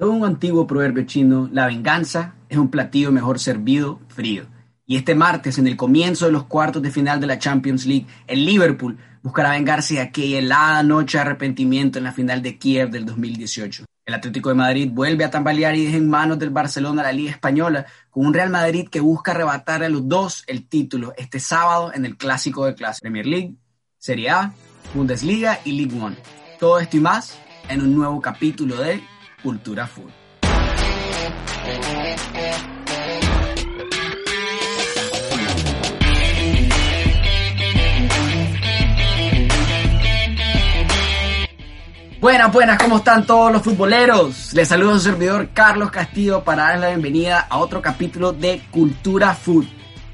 Según un antiguo proverbio chino, la venganza es un platillo mejor servido frío. Y este martes, en el comienzo de los cuartos de final de la Champions League, el Liverpool buscará vengarse de aquella helada noche de arrepentimiento en la final de Kiev del 2018. El Atlético de Madrid vuelve a tambalear y deja en manos del Barcelona la Liga Española, con un Real Madrid que busca arrebatar a los dos el título este sábado en el Clásico de Clase Premier League, Serie A, Bundesliga y League One. Todo esto y más en un nuevo capítulo de Cultura Food. Buenas, buenas, ¿cómo están todos los futboleros? Les saludo a su servidor Carlos Castillo para darles la bienvenida a otro capítulo de Cultura Food,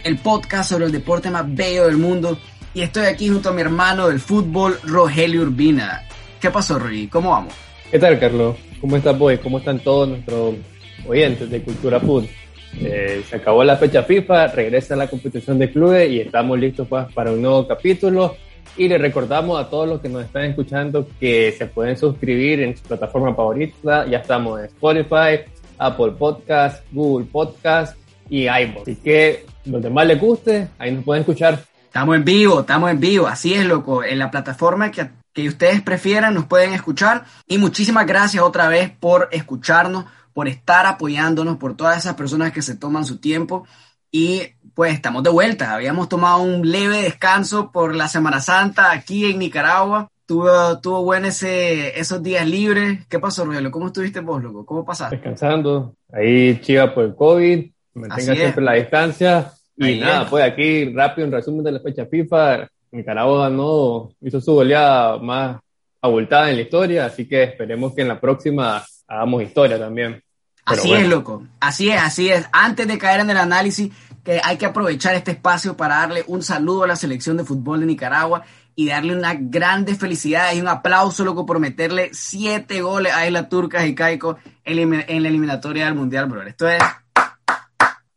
el podcast sobre el deporte más bello del mundo. Y estoy aquí junto a mi hermano del fútbol, Rogelio Urbina. ¿Qué pasó, Rogelio? ¿Cómo vamos? ¿Qué tal, Carlos? ¿Cómo estás, boy? ¿Cómo están todos nuestros oyentes de Cultura Food? Eh, se acabó la fecha FIFA, regresa la competición de clubes y estamos listos pues, para un nuevo capítulo y le recordamos a todos los que nos están escuchando que se pueden suscribir en su plataforma favorita. Ya estamos en Spotify, Apple Podcast, Google Podcast y iVoox. Así que los demás les guste, ahí nos pueden escuchar. Estamos en vivo, estamos en vivo. Así es, loco. En la plataforma que, que ustedes prefieran nos pueden escuchar. Y muchísimas gracias otra vez por escucharnos, por estar apoyándonos, por todas esas personas que se toman su tiempo. Y pues estamos de vuelta. Habíamos tomado un leve descanso por la Semana Santa aquí en Nicaragua. Tuvo, tuvo bueno ese, esos días libres. ¿Qué pasó, Rogelio? ¿Cómo estuviste vos, loco? ¿Cómo pasaste? Descansando. Ahí chiva por el COVID. Mantenga siempre la distancia. Y nada, pues aquí rápido un resumen de la fecha FIFA. Nicaragua no hizo su goleada más abultada en la historia, así que esperemos que en la próxima hagamos historia también. Pero así bueno. es, loco. Así es, así es. Antes de caer en el análisis, que hay que aprovechar este espacio para darle un saludo a la selección de fútbol de Nicaragua y darle una grande felicidad y un aplauso, loco, por meterle siete goles a Isla Turcas y Caico en la eliminatoria del Mundial, bro. Esto es...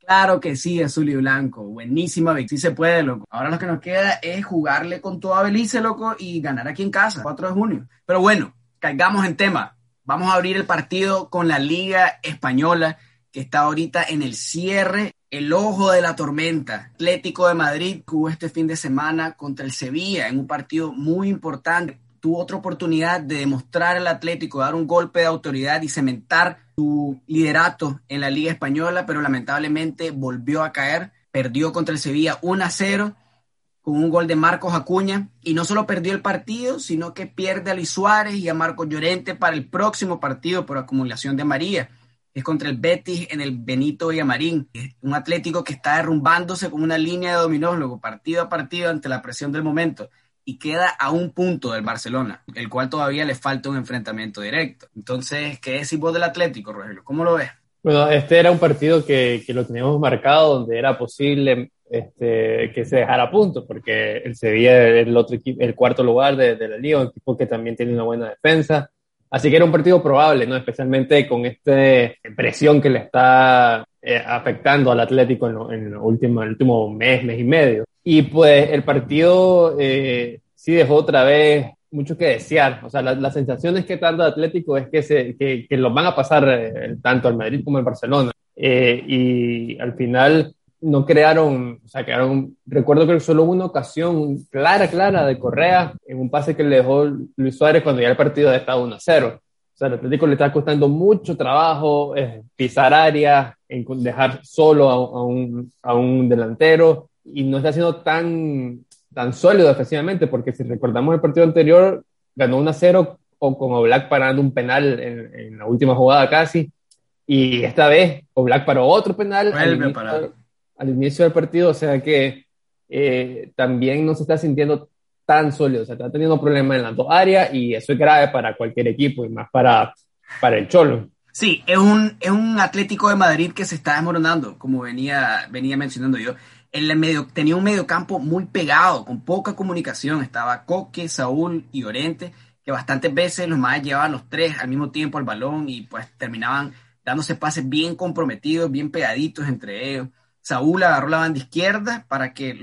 Claro que sí, azul y blanco. Buenísima, sí se puede, loco. Ahora lo que nos queda es jugarle con toda Belice, loco, y ganar aquí en casa, 4 de junio. Pero bueno, caigamos en tema. Vamos a abrir el partido con la Liga Española, que está ahorita en el cierre el ojo de la tormenta. Atlético de Madrid jugó este fin de semana contra el Sevilla en un partido muy importante. Tuvo otra oportunidad de demostrar al Atlético, dar un golpe de autoridad y cementar su liderato en la Liga Española, pero lamentablemente volvió a caer. Perdió contra el Sevilla 1 a 0 con un gol de Marcos Acuña. Y no solo perdió el partido, sino que pierde a Luis Suárez y a Marcos Llorente para el próximo partido por acumulación de María. Es contra el Betis en el Benito Villamarín, un Atlético que está derrumbándose con una línea de dominó, luego partido a partido ante la presión del momento y queda a un punto del Barcelona, el cual todavía le falta un enfrentamiento directo. Entonces, ¿qué decís vos del Atlético, Rogelio? ¿Cómo lo ves? Bueno, este era un partido que, que lo teníamos marcado donde era posible este, que se dejara a punto, porque el Sevilla era el, otro equipo, el cuarto lugar de, de la liga, un equipo que también tiene una buena defensa Así que era un partido probable, ¿no? Especialmente con esta presión que le está eh, afectando al Atlético en, lo, en lo último, el último mes, mes y medio. Y pues el partido eh, sí dejó otra vez mucho que desear. O sea, la, la sensación es que tanto Atlético es que, se, que, que los van a pasar eh, tanto al Madrid como al Barcelona. Eh, y al final no crearon, o sea, crearon, recuerdo que solo una ocasión clara, clara de Correa en un pase que le dejó Luis Suárez cuando ya el partido estaba 1 a 0. O sea, al Atlético le está costando mucho trabajo eh, pisar área, dejar solo a, a, un, a un delantero y no está siendo tan, tan sólido defensivamente, porque si recordamos el partido anterior, ganó 1 a 0 o con Oblak parando un penal en, en, la última jugada casi, y esta vez Oblak paró otro penal. Al inicio del partido, o sea que eh, también no se está sintiendo tan sólido, o sea, está teniendo problemas en las dos áreas y eso es grave para cualquier equipo y más para, para el Cholo. Sí, es un, es un Atlético de Madrid que se está desmoronando, como venía, venía mencionando yo. Tenía un mediocampo muy pegado, con poca comunicación. Estaba Coque, Saúl y Orente, que bastantes veces los más llevaban los tres al mismo tiempo al balón y pues terminaban dándose pases bien comprometidos, bien pegaditos entre ellos. Saúl agarró la banda izquierda para que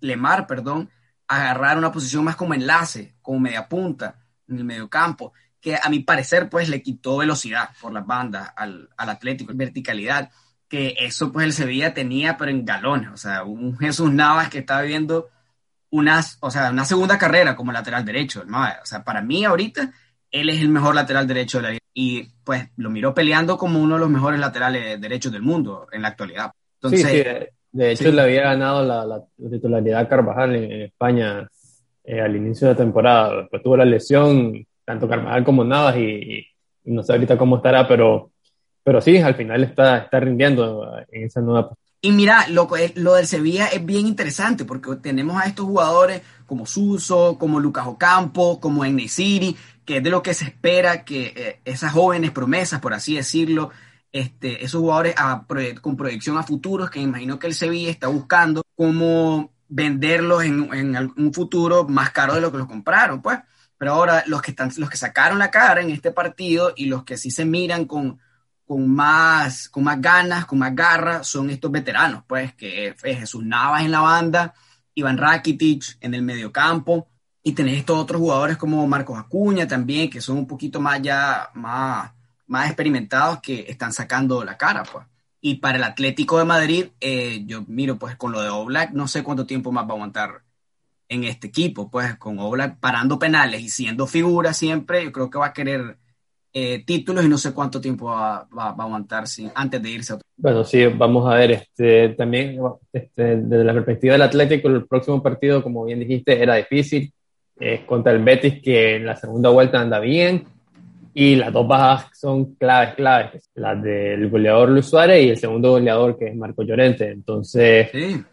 Lemar, perdón, agarrara una posición más como enlace, como media punta en el mediocampo, que a mi parecer pues le quitó velocidad por las bandas al, al Atlético, verticalidad, que eso pues el Sevilla tenía pero en galones, o sea, un Jesús Navas que estaba viendo unas, o sea, una segunda carrera como lateral derecho, ¿no? o sea, para mí ahorita él es el mejor lateral derecho de la liga y pues lo miró peleando como uno de los mejores laterales derechos del mundo en la actualidad. Entonces, sí, de hecho le había ganado la, la, titularidad Carvajal en, España eh, al inicio de la temporada, después tuvo la lesión tanto Carvajal como Navas y, no sé ahorita cómo estará, pero, pero sí, al final está, está rindiendo en esa nueva y mira, lo, lo del Sevilla es bien interesante porque tenemos a estos jugadores como Suso, como Lucas Ocampo, como Enesiri, que es de lo que se espera que eh, esas jóvenes promesas, por así decirlo, este, esos jugadores con proyección a futuros, que imagino que el Sevilla está buscando cómo venderlos en, en un futuro más caro de lo que los compraron, pues. Pero ahora los que, están, los que sacaron la cara en este partido y los que sí se miran con, con, más, con más ganas, con más garra, son estos veteranos, pues, que es Jesús Navas en la banda, Iván Rakitic en el mediocampo, y tenés estos otros jugadores como Marcos Acuña también, que son un poquito más ya, más, más experimentados, que están sacando la cara, pues. Y para el Atlético de Madrid, eh, yo miro, pues, con lo de Oblak, no sé cuánto tiempo más va a aguantar en este equipo, pues con Oblak parando penales y siendo figura siempre, yo creo que va a querer eh, títulos y no sé cuánto tiempo va, a aguantar sin, antes de irse. Bueno, sí, vamos a ver, este, también este, desde la perspectiva del Atlético, el próximo partido, como bien dijiste, era difícil, es contra el Betis, que en la segunda vuelta anda bien, y las dos bajas son claves, claves, las del goleador Luis Suárez y el segundo goleador, que es Marco Llorente, entonces... Sí.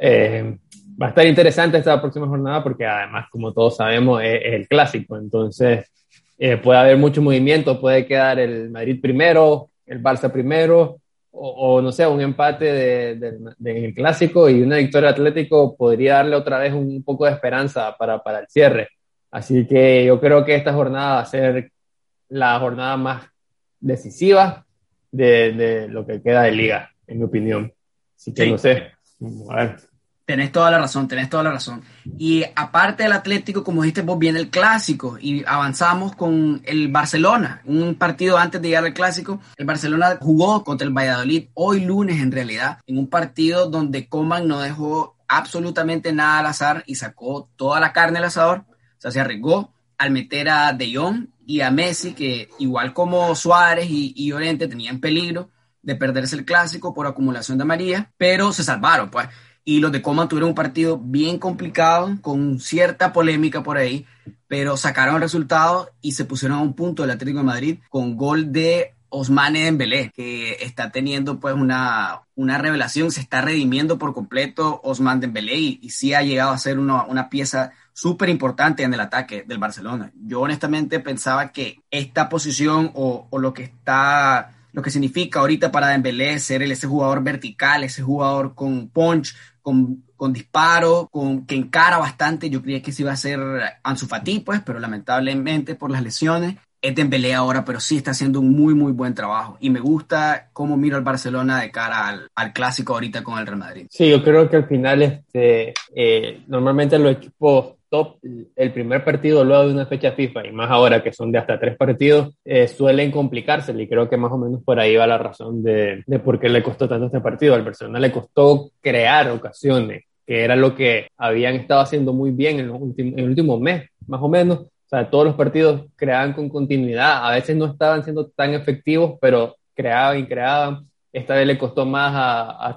Eh, va a estar interesante esta próxima jornada porque además, como todos sabemos, es, el clásico. Entonces, eh, puede haber mucho movimiento, puede quedar el Madrid primero, el Barça primero, o, no sé, un empate de, el clásico y una victoria Atlético podría darle otra vez un poco de esperanza para, para el cierre. Así que yo creo que esta jornada va a ser la jornada más decisiva de, de lo que queda de liga, en mi opinión. Así que no sé. A ver. Tenés toda la razón, tenés toda la razón. Y aparte del Atlético, como dijiste vos, viene el clásico y avanzamos con el Barcelona. Un partido antes de llegar al clásico, el Barcelona jugó contra el Valladolid hoy lunes en realidad, en un partido donde Coman no dejó absolutamente nada al azar y sacó toda la carne al asador. O sea, se arriesgó al meter a De Jong y a Messi, que igual como Suárez y, y Llorente tenían peligro de perderse el clásico por acumulación de María, pero se salvaron, pues y los de Coman tuvieron un partido bien complicado, con cierta polémica por ahí, pero sacaron el resultado y se pusieron a un punto del Atlético de Madrid con gol de Osmane Dembélé, que está teniendo pues una, una revelación, se está redimiendo por completo Osman Dembélé y, y sí ha llegado a ser una, una pieza súper importante en el ataque del Barcelona. Yo honestamente pensaba que esta posición o, o lo que está lo que significa ahorita para Dembélé ser ese jugador vertical, ese jugador con punch, con, con disparo, con, que encara bastante. Yo creía que se iba a ser Ansu Fati, pues, pero lamentablemente por las lesiones es Dembélé ahora, pero sí está haciendo un muy, muy buen trabajo. Y me gusta cómo miro al Barcelona de cara al, al clásico ahorita con el Real Madrid. Sí, yo creo que al final, este, eh, normalmente los equipos top, el primer partido luego de una fecha FIFA, y más ahora que son de hasta tres partidos, eh, suelen complicarse y creo que más o menos por ahí va la razón de, de por qué le costó tanto este partido. Al Barcelona le costó crear ocasiones, que era lo que habían estado haciendo muy bien en, los últimos, en el último mes, más o menos. O sea, todos los partidos creaban con continuidad, a veces no estaban siendo tan efectivos, pero creaban y creaban. Esta vez le costó más a, a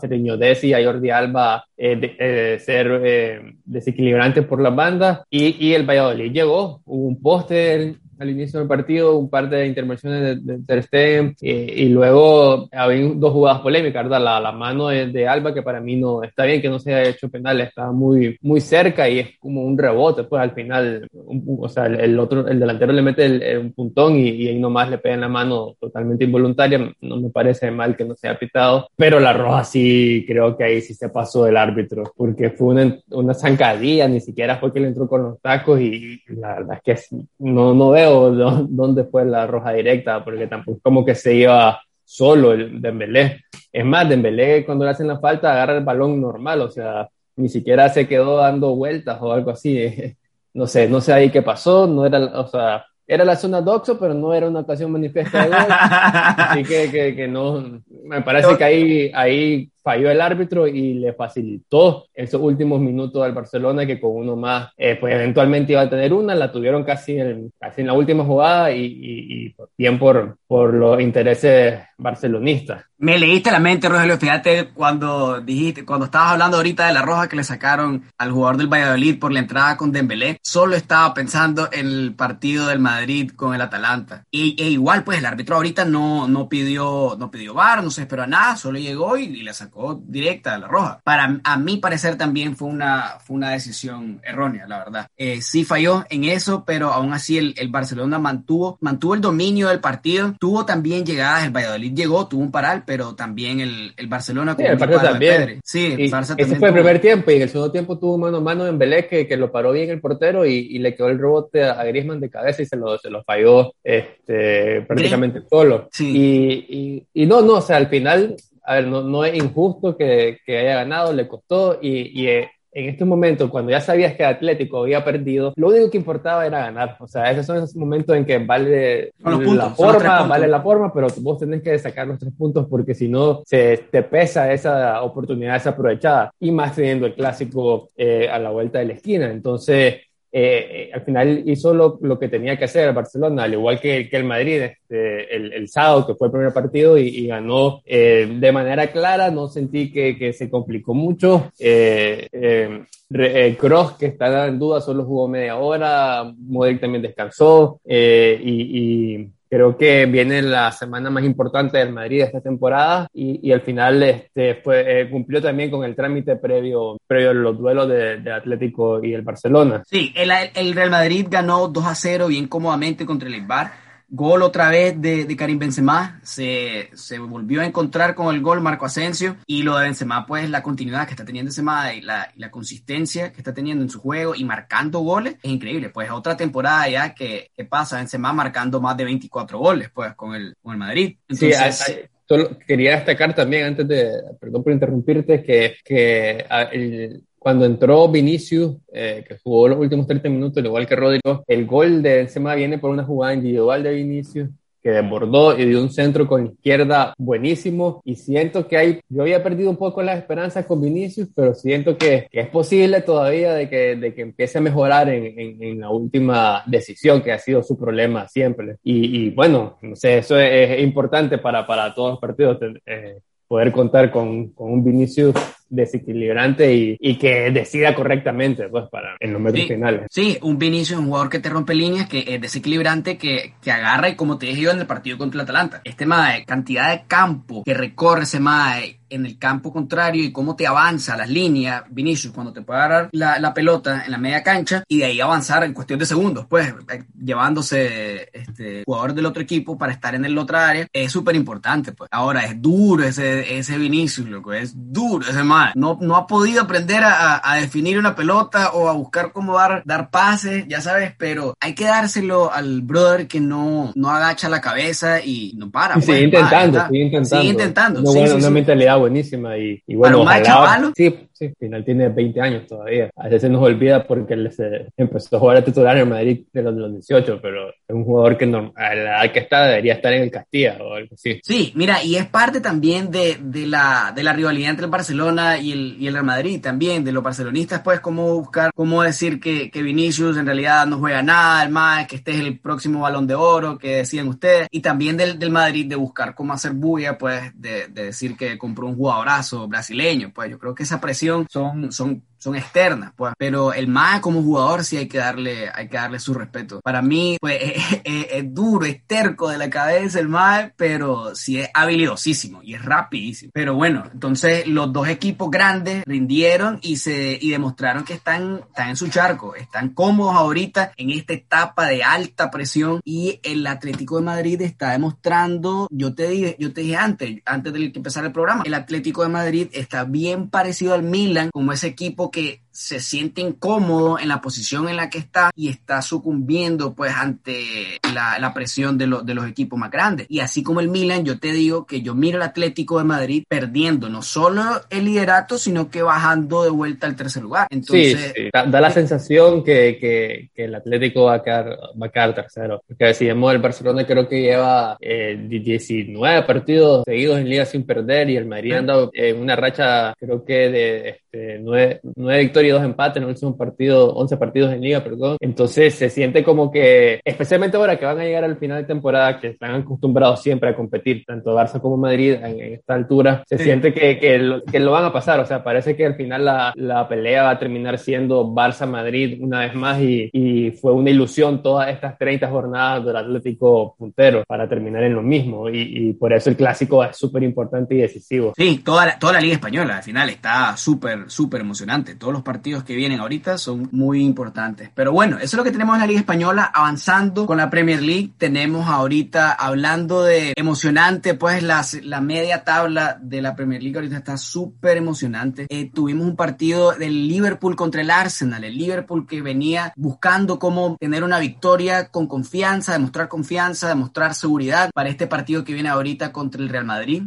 y a Jordi Alba eh, de, eh, ser eh, desequilibrante por las bandas. Y, y, el Valladolid llegó, hubo un póster al inicio del partido, un par de intervenciones de, Ter Stegen, eh, y luego había dos jugadas polémicas, ¿verdad? La, la mano de, Alba, que para mí no está bien que no se haya hecho penal, estaba muy, muy cerca y es como un rebote, pues al final, o sea, el, otro, el delantero le mete el, un puntón y, y, ahí nomás le pega en la mano totalmente involuntaria, no me parece mal que no se haya pitado, pero la roja sí, creo que ahí sí se pasó el árbitro, porque fue una, una zancadilla, ni siquiera fue que le entró con los tacos y la verdad es que no, no veo dónde fue la roja directa, porque tampoco como que se iba solo el Dembélé. Es más, Dembélé cuando le hacen la falta agarra el balón normal, o sea, ni siquiera se quedó dando vueltas o algo así. No sé, no sé ahí qué pasó, no era, o sea, era la zona doxo, pero no era una ocasión manifiesta de gol. Así que, que, que, no, me parece que ahí, ahí falló el árbitro y le facilitó esos últimos minutos al Barcelona que con uno más, eh, pues eventualmente iba a tener una, la tuvieron casi en, casi en la última jugada y, y, y bien por, por los intereses barcelonistas. Me leíste la mente, Rogelio, fíjate cuando dijiste, cuando estabas hablando ahorita de la roja que le sacaron al jugador del Valladolid por la entrada con Dembélé, solo estaba pensando en el partido del Madrid con el Atalanta. Y e igual, pues el árbitro ahorita no, no pidió, no pidió bar, no se esperó a nada, solo llegó y, y le sacó directa a la roja. Para a mi parecer también fue una, fue una decisión errónea, la verdad. Eh, sí falló en eso, pero aún así el, el Barcelona mantuvo, mantuvo el dominio del partido, tuvo también llegadas, el Valladolid llegó, tuvo un paral, pero también el, el Barcelona. Sí, el Barça también. Sí, el Barça también. Ese fue el primer tiempo y en el segundo tiempo tuvo mano a mano en Belé que, que lo paró bien el portero y, y, le quedó el rebote a Griezmann de cabeza y se lo, se lo falló este, prácticamente solo. Sí. Y, y, y, no, no, o sea, al final, a ver, no, no es injusto que, que haya ganado, le costó y, y eh, en estos momentos, cuando ya sabías que Atlético había perdido, lo único que importaba era ganar. O sea, esos son esos momentos en que vale puntos, la forma, vale la forma, pero vos tenés que sacar los tres puntos porque si no, se te pesa esa oportunidad desaprovechada. Y más teniendo el clásico eh, a la vuelta de la esquina. Entonces, eh, al final hizo lo, lo, que tenía que hacer el Barcelona, al igual que, que el Madrid este, el, el, sábado, que fue el primer partido, y, ganó eh, de manera clara, no sentí que, que se complicó mucho. Eh, Cross, que está en duda, solo jugó media hora, Modric también descansó, y Creo que viene la semana más importante del Madrid esta temporada y, y al final este, fue, eh, cumplió también con el trámite previo, previo a los duelos de, de Atlético y el Barcelona. Sí, el, el, Real Madrid ganó 2 a 0 bien cómodamente contra el Eibar Gol otra vez de, de Karim Benzema, se, se, volvió a encontrar con el gol Marco Asensio. Y lo de Benzema pues la continuidad que está teniendo Benzema y la, y la consistencia que está teniendo en su juego y marcando goles es increíble, pues otra temporada ya que, que pasa Benzema marcando más de 24 goles pues con el, con el Madrid. Entonces, sí, solo quería destacar también antes de, perdón por interrumpirte, que, que el, cuando entró Vinicius, eh, que jugó los últimos 30 minutos, igual que Rodrigo, el gol de Benzema viene por una jugada individual de Vinicius que desbordó y dio un centro con izquierda buenísimo y siento que hay, yo había perdido un poco las esperanzas con Vinicius, pero siento que, que es posible todavía de que, de que empiece a mejorar en, en, en, la última decisión que ha sido su problema siempre. Y, y bueno, no sé, eso es, es importante para, para todos los partidos. Eh, poder contar con, con un Vinicius desequilibrante y, y, que decida correctamente pues para en los metros sí, finales. Sí, un Vinicius, un jugador que te rompe líneas, que es desequilibrante, que, que agarra y como te dije yo en el partido contra el Atalanta, este mae, cantidad de campo que recorre ese mae en el campo contrario y cómo te avanza las líneas, Vinicius, cuando te puede agarrar la, la, pelota en la media cancha y de ahí avanzar en cuestión de segundos, pues llevándose este jugador del otro equipo para estar en el otra área, es súper importante. Pues. Ahora es duro ese, ese Vinicius, loco, es duro ese mae. No, no ha podido aprender a, a, definir una pelota o a buscar cómo dar, dar pases, ya sabes, pero hay que dárselo al brother que no, no agacha la cabeza y no para. Y pues, sigue, intentando, sigue intentando, sigue intentando. Una, sí, buena, sí, una sí. mentalidad buenísima y, y bueno, ojalá, sí, sí, final tiene 20 años todavía. A veces nos olvida porque él se empezó a jugar a titular en Madrid de los, de los 18, pero es un jugador que a la edad que está debería estar en el Castilla o algo así. Sí, mira, y es parte también de, de, la, de la rivalidad entre el Barcelona y el, y el Real Madrid también, de los barcelonistas, pues, cómo buscar, cómo decir que, que Vinicius en realidad no juega nada, el más, que este es el próximo balón de oro, que decían ustedes, y también del, del Madrid de buscar cómo hacer bulla, pues, de, de decir que compró un jugadorazo brasileño, pues, yo creo que esa presión son, son son externas, pues. Pero el MAE como jugador sí hay que darle, hay que darle su respeto. Para mí, pues, es, duro, es terco de la cabeza el MAE, pero sí es habilidosísimo y es rapidísimo. Pero bueno, entonces los dos equipos grandes rindieron y se, y demostraron que están, están en su charco, están cómodos ahorita en esta etapa de alta presión y el Atlético de Madrid está demostrando, yo te dije, yo te dije antes, antes de que empezara el programa, el Atlético de Madrid está bien parecido al Milan como ese equipo que se siente incómodo en la posición en la que está y está sucumbiendo pues ante la, la presión de, de los equipos más grandes. Y así como el Milan, yo te digo que yo miro al Atlético de Madrid perdiendo no solo el liderato, sino que bajando de vuelta al tercer lugar. Entonces, sí, Da, la sensación que, que, que, el Atlético va a quedar, va a quedar tercero. Porque si vemos el Barcelona creo que lleva eh, 19 partidos seguidos en liga sin perder y el Madrid ha andado en una racha creo que de este, 9, 9 victorias y 2 empates en el último partido, 11 partidos en liga, perdón. Entonces se siente como que, especialmente ahora que van a llegar al final de temporada, que están acostumbrados siempre a competir, tanto Barça como Madrid en, esta altura, se siente que, que lo, que, lo, van a pasar. O sea, parece que al final la, la pelea va a terminar siendo Barça-Madrid una vez más y, y, fue una ilusión todas estas 30 jornadas del Atlético puntero para terminar en lo mismo. Y, y por eso el clásico es súper importante y decisivo. Sí, toda la, toda la Liga Española al final está súper, súper emocionante. Todos los partidos que vienen ahorita son muy importantes. Pero bueno, eso es lo que tenemos en la Liga Española. Avanzando con la Premier League, tenemos ahorita, hablando de emocionante, pues la, la media tabla de la Premier League ahorita está súper emocionante. Eh, tuvimos un partido del Liverpool contra el Arsenal. El Liverpool que venía buscando cómo tener una victoria con confianza, demostrar confianza, demostrar seguridad para este partido que viene ahorita contra el Real Madrid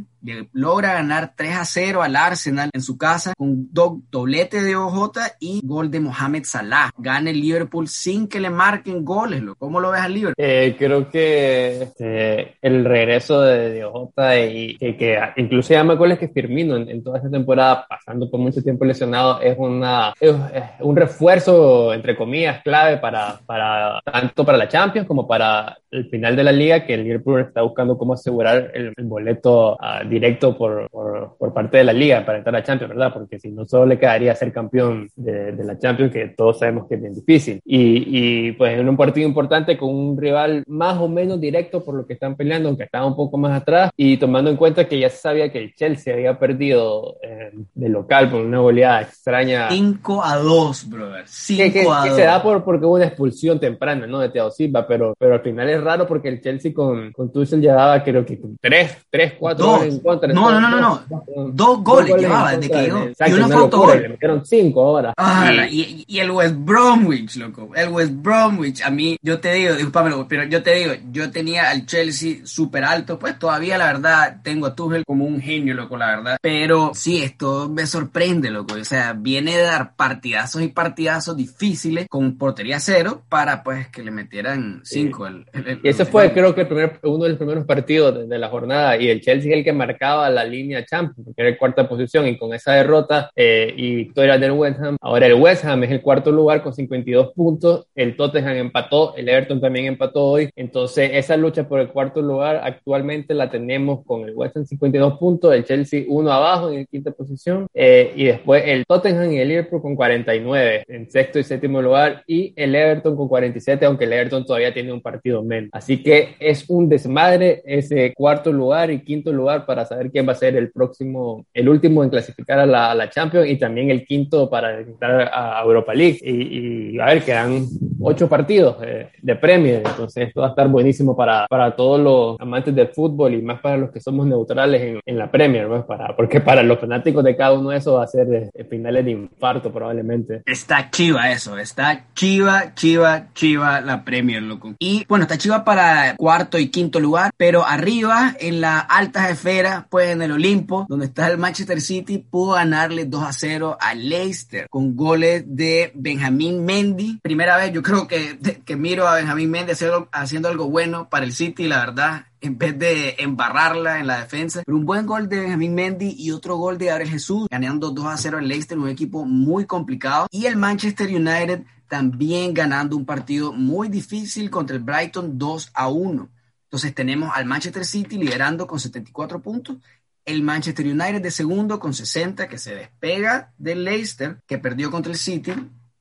logra ganar 3 a 0 al Arsenal en su casa con do doblete de OJ y gol de Mohamed Salah. Gana el Liverpool sin que le marquen goles. ¿Cómo lo ves al Liverpool? Eh, creo que este, el regreso de, de OJ y que, incluso ya me acuerdo que Firmino en, en, toda esta temporada, pasando por mucho tiempo lesionado, es, una, es, es un refuerzo, entre comillas, clave para, para tanto para la Champions como para el final de la liga, que el Liverpool está buscando cómo asegurar el, el boleto uh, directo por, por, por, parte de la liga para entrar a Champions, ¿verdad? Porque si no, solo le quedaría ser campeón de, de la Champions, que todos sabemos que es bien difícil. Y, y, pues en un partido importante con un rival más o menos directo por lo que están peleando, aunque estaba un poco más atrás, y tomando en cuenta que ya se sabía que el Chelsea había perdido eh, de local por una goleada extraña. 5 a 2, brother. 5 que, que, a 2. Que se da por, porque hubo una expulsión temprana, ¿no? De Thiago Silva, pero, pero al final es raro porque el Chelsea con, con Tuchel llevaba creo que 3, 3, 4 goles en contra. No, no, no, no, no. Dos, goles, goles llevaba desde que llegó. Y uno fue autogol. Le metieron 5 ahora. Ah, y, y, el West Bromwich, loco. El West Bromwich. A mí, yo te digo, discúlpame, pero yo te digo, yo tenía al Chelsea súper alto. Pues todavía, la verdad, tengo a Tuchel como un genio, loco, la verdad. Pero sí, esto me sorprende, loco. O sea, viene de dar partidazos y partidazos difíciles con portería cero para, pues, que le metieran 5. Sí. El, el, el, y ese fue, creo que, el primer, uno de los primeros partidos de, de, la jornada. Y el Chelsea es el que marcaba la línea Champions, porque era el cuarta posición. Y con esa derrota eh, y victoria del West Ham, ahora el West Ham es el cuarto lugar con 52 puntos. El Tottenham empató, el Everton también empató hoy. Entonces, esa lucha por el cuarto lugar actualmente la tenemos con el West Ham 52 puntos, el Chelsea uno abajo en quinta posición. Eh, y después el Tottenham y el Liverpool con 49 en sexto y séptimo lugar. Y el Everton con 47, aunque el Everton todavía tiene un partido menos. Así que es un desmadre ese cuarto lugar y quinto lugar para saber quién va a ser el próximo, el último en clasificar a la, a la Champions y también el quinto para entrar a Europa League. Y, y a ver, quedan ocho partidos eh, de Premier, entonces esto va a estar buenísimo para, para todos los amantes del fútbol y más para los que somos neutrales en, en la Premier, pues para, porque para los fanáticos de cada uno de esos va a ser de finales de infarto probablemente. Está chiva eso, está chiva, chiva, chiva la Premier, loco. Y bueno, está chiva para cuarto y quinto lugar, pero arriba en las altas esferas, pues en el Olimpo, donde está el Manchester City, pudo ganarle 2 a 0 a Leicester con goles de Benjamín Mendy. Primera vez yo creo que, que miro a Benjamín Mendy haciendo, algo bueno para el City, la verdad, en vez de embarrarla en la defensa. Pero un buen gol de Benjamín Mendy y otro gol de Gabriel Jesús, ganando 2 a 0 al Leicester, un equipo muy complicado. Y el Manchester United también ganando un partido muy difícil contra el Brighton 2 a 1. Entonces tenemos al Manchester City liderando con 74 puntos, el Manchester United de segundo con 60 que se despega del Leicester que perdió contra el City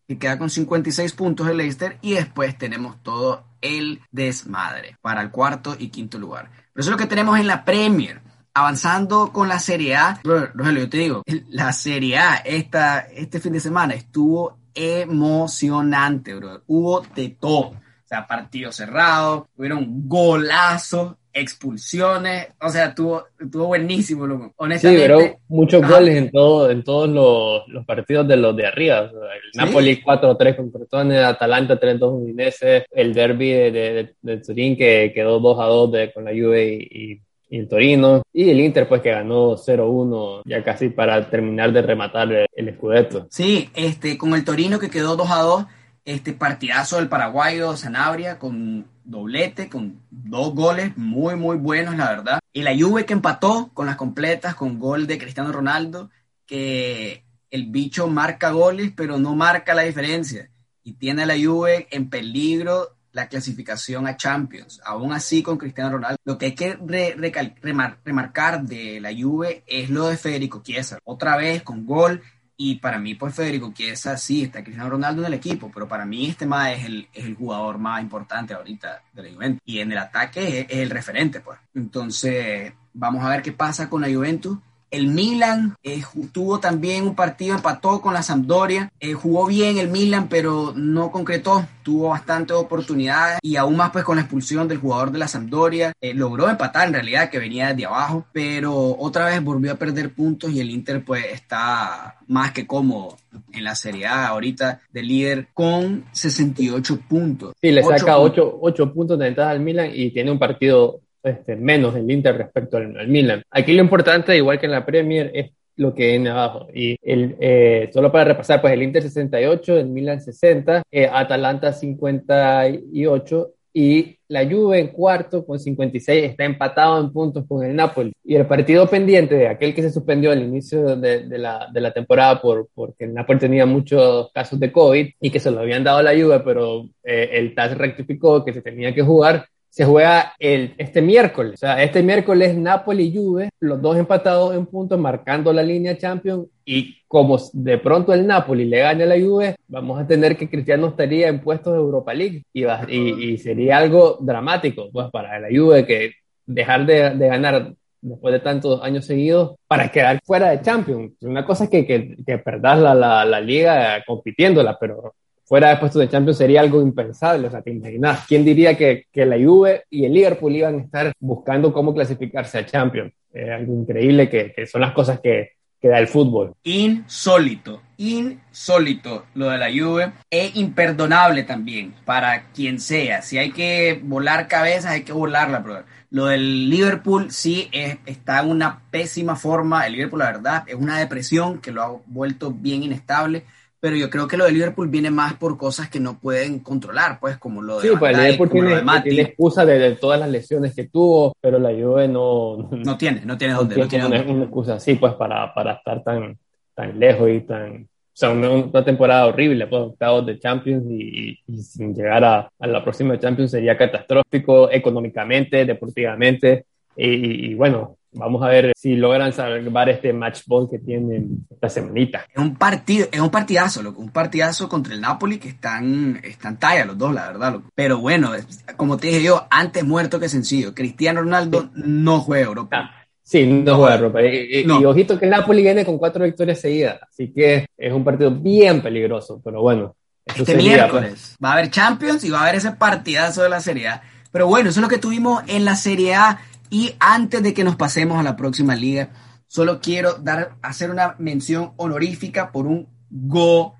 que queda con 56 puntos el Leicester y después tenemos todo el desmadre para el cuarto y quinto lugar. Pero eso es lo que tenemos en la Premier. Avanzando con la Serie A, Rogelio, yo te digo, la Serie A esta, este fin de semana estuvo emocionante, bro. Hubo de todo. O sea, partido cerrado, hubieron golazos expulsiones, o sea, estuvo, estuvo buenísimo, loco. Honestamente. Sí, pero muchos goles en, todo, en todos los, los, partidos de los de arriba. el Napoli 4-3 con Crotone, Atalanta 3-2 Udinese, el derby de, de, de, Turín que quedó 2-2 con la Juve y, y el Torino, y el Inter pues que ganó 0-1 ya casi para terminar de rematar el, el Scudetto. Sí, este, con el Torino que quedó 2-2, este partidazo del paraguayo Sanabria con doblete, con dos goles muy, muy buenos, la verdad. Y la Juve que empató con las completas, con gol de Cristiano Ronaldo, que el bicho marca goles, pero no marca la diferencia. Y tiene a la Juve en peligro la clasificación a Champions. Aún así, con Cristiano Ronaldo, lo que hay que remarcar de la Juve es lo de Federico Chiesa. Otra vez con gol y para mí, pues Federico Chiesa, sí, está Cristiano Ronaldo en el equipo, pero para mí este más es el, es el jugador más importante ahorita de la Juventus. Y en el ataque es, es el referente, pues. Entonces, vamos a ver qué pasa con la Juventus. El Milan eh, tuvo también un partido, empató con la Sampdoria, eh, jugó bien el Milan, pero no concretó, tuvo bastantes oportunidades y aún más pues con la expulsión del jugador de la Sampdoria, eh, logró empatar en realidad que venía desde abajo, pero otra vez volvió a perder puntos y el Inter pues está más que cómodo en la Serie A ahorita de líder con 68 puntos. Sí, le saca 8, 8 puntos de ventaja al Milan y tiene un partido este, menos el Inter respecto al, Milan. Aquí lo importante, igual que en la Premier, es lo que viene abajo. Y el, eh, solo para repasar, pues el Inter 68, el Milan 60, eh, Atalanta 58 y la Juve en cuarto con 56 está empatado en puntos con el Napoli. Y el partido pendiente de aquel que se suspendió al inicio de, de, la, de la, temporada por, porque el Napoli tenía muchos casos de COVID y que se lo habían dado a la Juve, pero eh, el TAS rectificó que se tenía que jugar se juega el, este miércoles. O sea, este miércoles Napoli y Juve, los dos empatados en puntos, marcando la línea Champions. Y como de pronto el Napoli le gane a la Juve, vamos a tener que Cristiano estaría en puestos de Europa League. Y, y, sería algo dramático pues, para la Juve que dejar de, de, ganar después de tantos años seguidos para quedar fuera de Champions. Una cosa es que, que, que perdás la, la, la liga compitiéndola, pero fuera de puestos de Champions sería algo impensable. O sea, te imaginas, ¿quién diría que, que, la Juve y el Liverpool iban a estar buscando cómo clasificarse a Champions? Eh, algo increíble que, que, son las cosas que, que da el fútbol. Insólito, insólito lo de la Juve. Es imperdonable también para quien sea. Si hay que volar cabezas, hay que volarla, brother. Lo del Liverpool sí es, está en una pésima forma. El Liverpool, la verdad, es una depresión que lo ha vuelto bien inestable pero yo creo que lo de Liverpool viene más por cosas que no pueden controlar, pues como lo de Sí, pues Liverpool tiene, tiene, excusa de, todas las lesiones que tuvo, pero la Juve no... No tiene, no tiene dónde. No tiene, una, una, excusa así, pues para, para estar tan, tan lejos y tan... O sea, una, una temporada horrible, pues octavos de Champions y, y sin llegar a, a, la próxima Champions sería catastrófico económicamente, deportivamente y, y bueno, Vamos a ver si logran salvar este match ball que tienen esta semanita. Es un partido, es un partidazo, loco, un partidazo contra el Napoli que están, están talla los dos, la verdad, loco. Pero bueno, como te dije yo, antes muerto que sencillo. Cristiano Ronaldo no juega Europa. Ah, sí, no, no juega Europa. Y, no. y, ojito que el Napoli viene con cuatro victorias seguidas, así que es un partido bien peligroso, pero bueno. Este sería, miércoles pues. va a haber Champions y va a haber ese partidazo de la Serie A. Pero bueno, eso es lo que tuvimos en la Serie A y antes de que nos pasemos a la próxima liga, solo quiero dar, hacer una mención honorífica por un golazo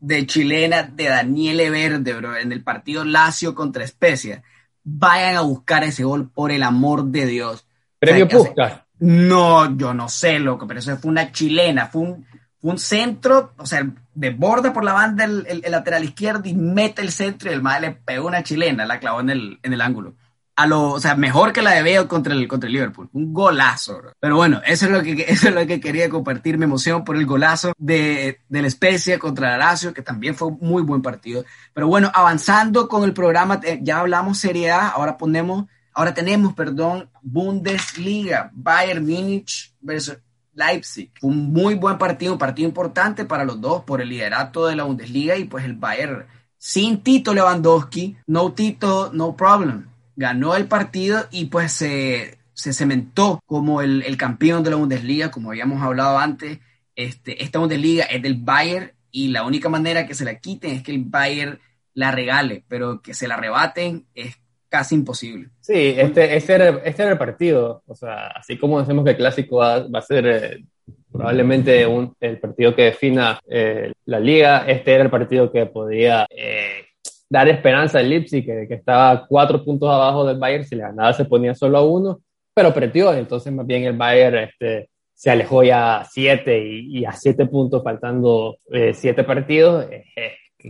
de chilena de Daniele Verde, bro, en el partido Lazio contra Especia. Vayan a buscar ese gol por el amor de Dios. Premio o sea, Puskas. No, yo no sé, loco, pero eso fue una chilena, fue un, fue un centro, o sea, de borda por la banda el, el, el, lateral izquierdo y mete el centro y el madre le pegó una chilena, la clavó en el, en el ángulo a lo, o sea, mejor que la de Bale contra el, contra el Liverpool. Un golazo, bro. Pero bueno, eso es lo que, eso es lo que quería compartir, mi emoción por el golazo de, de la especie contra Lazio, que también fue un muy buen partido. Pero bueno, avanzando con el programa, eh, ya hablamos Serie A, ahora ponemos, ahora tenemos, perdón, Bundesliga, Bayern Múnich versus Leipzig. Un muy buen partido, un partido importante para los dos por el liderato de la Bundesliga y pues el Bayern sin Tito Lewandowski, no Tito, no problem ganó el partido y pues se, se cementó como el, el, campeón de la Bundesliga, como habíamos hablado antes. Este, esta Bundesliga es del Bayern y la única manera que se la quiten es que el Bayern la regale, pero que se la arrebaten es casi imposible. Sí, este, este, era, este era el partido. O sea, así como decimos que el clásico va, a ser eh, probablemente un, el partido que defina eh, la liga, este era el partido que podía eh, dar esperanza al Leipzig, que, que, estaba cuatro puntos abajo del Bayern, si le ganaba se ponía solo a uno, pero perdió, entonces más bien el Bayern este, se alejó ya a siete y, a siete puntos faltando siete partidos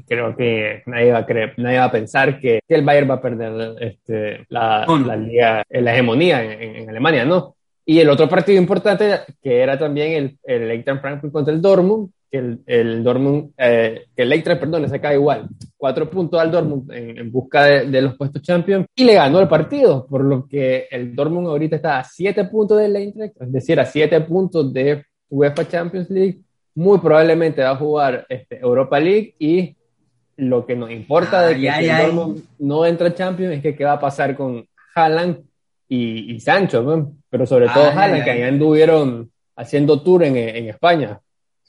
creo que nadie va a creer, nadie va a pensar que, que el Bayern va a perder este, la, la, liga, la hegemonía en, en, Alemania, ¿no? Y el otro partido importante, que era también el, el Eintracht Frankfurt contra el Dortmund, que el, el Dortmund, eh, que el Eintracht, perdón, se cae igual, cuatro puntos al Dortmund en, en busca de, de, los puestos Champions y le ganó el partido, por lo que el Dortmund ahorita está a siete puntos del Eintracht, es decir, a siete puntos de UEFA Champions League, muy probablemente va a jugar este, Europa League y lo que nos importa de que el no entra en Champions es que qué va a pasar con Haaland y, Sancho, pero sobre todo Haaland, que allá anduvieron haciendo tour en, en España.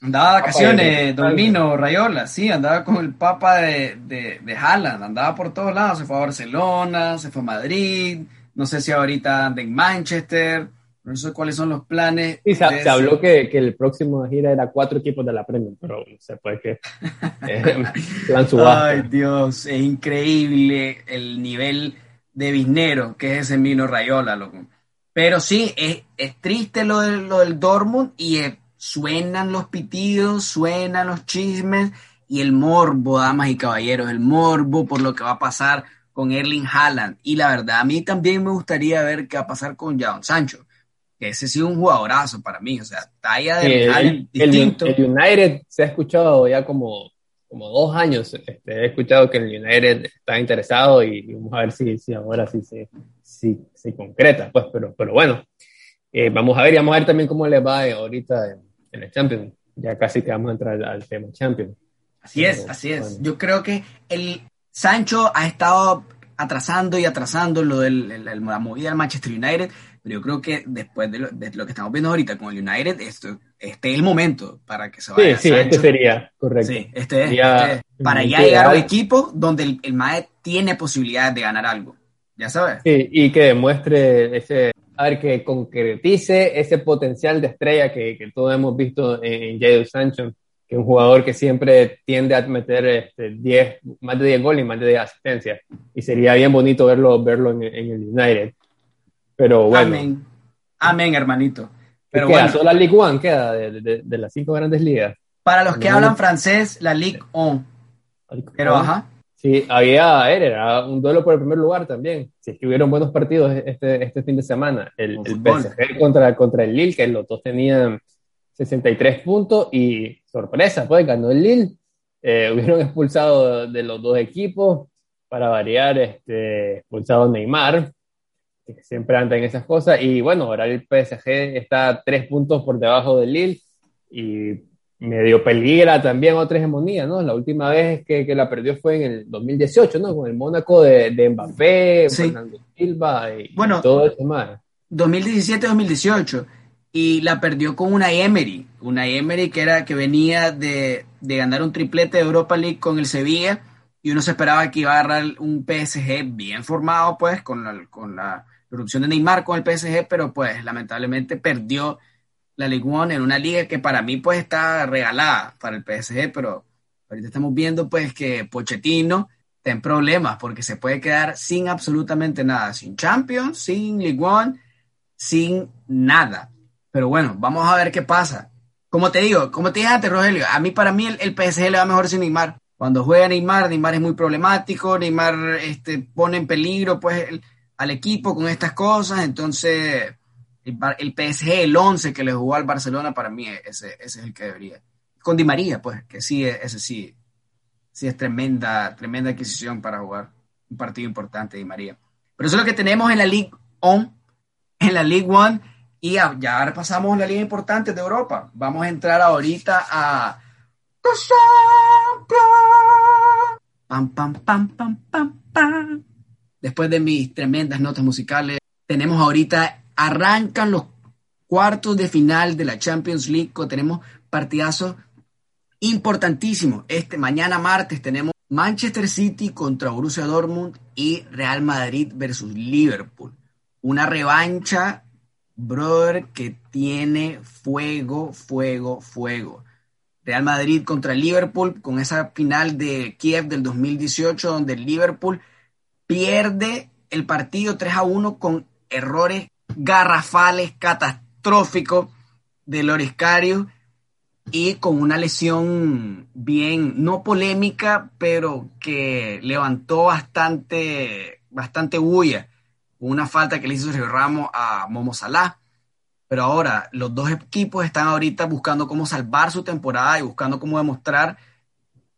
Andaba de vacaciones, Dolmino, Rayola, sí, andaba con el papa de, de, de Haaland, andaba por todos lados, se fue a Barcelona, se fue a Madrid, no sé si ahorita anda en Manchester, no sé cuáles son los planes. Sí, se, se habló que, que, el próximo gira era cuatro equipos de la Premier, pero no sé, puede que eh, plan subasta. Ay, Dios, es increíble el nivel de Bisnero que es ese Mino Rayola, loco. Pero sí, es, es triste lo, de, lo del Dortmund y eh, suenan los pitidos, suenan los chismes y el morbo, damas y caballeros, el morbo por lo que va a pasar con Erling Haaland. Y la verdad, a mí también me gustaría ver qué va a pasar con Jadon Sancho que ese sí es un jugadorazo para mí, o sea, talla de el, distinto. El, United se ha escuchado ya como, como dos años, este, he escuchado que el United está interesado y, vamos a ver si, si ahora sí se si, si, concreta, pues, pero, pero bueno, eh, vamos a ver y vamos a ver también cómo le va ahorita en, el Champions, ya casi que vamos a entrar al, tema Champions. Así es, así es, yo creo que el Sancho ha estado atrasando y atrasando lo de la movida del Manchester United, pero yo creo que después de lo, de lo, que estamos viendo ahorita con el United, esto, este es el momento para que se vaya. Sí, sí, este sería, correcto. Sí, este es, este para ya llegar a un equipo donde el, el MAE tiene posibilidades de ganar algo. Ya sabes. Sí, y que demuestre ese, a ver, que concretice ese potencial de estrella que, que todos hemos visto en Jadon Sancho, que es un jugador que siempre tiende a meter este, 10, más de 10 goles y más de 10 asistencias. Y sería bien bonito verlo, verlo en, en el United. Pero bueno. Amén. Amén, hermanito. Pero queda? Bueno. ¿Solo la Ligue 1 queda de, de, de, las cinco grandes ligas? Para los que no, hablan francés, la Ligue 1. Pero, ajá. Sí, había, era un duelo por el primer lugar también. Si es que hubieron buenos partidos este, este fin de semana. El, el PSG contra, contra el Lille, que los dos tenían 63 puntos y sorpresa, pues ganó el Lille. Eh, hubieron expulsado de los dos equipos. Para variar, este, expulsado Neymar, que siempre anda en esas cosas. Y bueno, ahora el PSG está tres puntos por debajo del Lille y medio peligra también otra hegemonía, ¿no? La última vez que, que, la perdió fue en el 2018, ¿no? Con el Mónaco de, de Mbappé, sí. Fernando Silva y, bueno, todo eso más. 2017-2018 y la perdió con una Emery, una Emery que era que venía de, de ganar un triplete de Europa League con el Sevilla y uno se esperaba que iba a agarrar un PSG bien formado pues con la, con la erupción de Neymar con el PSG, pero pues lamentablemente perdió la Ligue 1 en una liga que para mí pues está regalada para el PSG, pero ahorita estamos viendo pues que Pochettino está en problemas porque se puede quedar sin absolutamente nada, sin Champions, sin Ligue 1, sin nada. Pero bueno, vamos a ver qué pasa. Como te digo, como te dije antes, Rogelio, a mí para mí el, PSG le va mejor sin Neymar. Cuando juega Neymar, Neymar es muy problemático, Neymar este, pone en peligro pues al equipo con estas cosas, entonces el, el, PSG, el 11 que le jugó al Barcelona, para mí ese, ese es el que debería. Con Di María, pues, que sí, ese sí, sí es tremenda, tremenda adquisición para jugar un partido importante, Di María. Pero eso es lo que tenemos en la League On, en la League One, y ya, ya ahora pasamos la liga importante de Europa. Vamos a entrar ahorita a... Pam, pam, pam, pam, pam, pam después de mis tremendas notas musicales, tenemos ahorita, arrancan los cuartos de final de la Champions League, tenemos partidazos importantísimos. Este mañana martes tenemos Manchester City contra Borussia Dortmund y Real Madrid versus Liverpool. Una revancha, brother, que tiene fuego, fuego, fuego. Real Madrid contra Liverpool con esa final de Kiev del 2018 donde Liverpool pierde el partido 3 a 1 con errores garrafales, catastróficos de Loris Karius y con una lesión bien, no polémica, pero que levantó bastante, bastante bulla. Una falta que le hizo Sergio Ramos a Momo Salah. Pero ahora los dos equipos están ahorita buscando cómo salvar su temporada y buscando cómo demostrar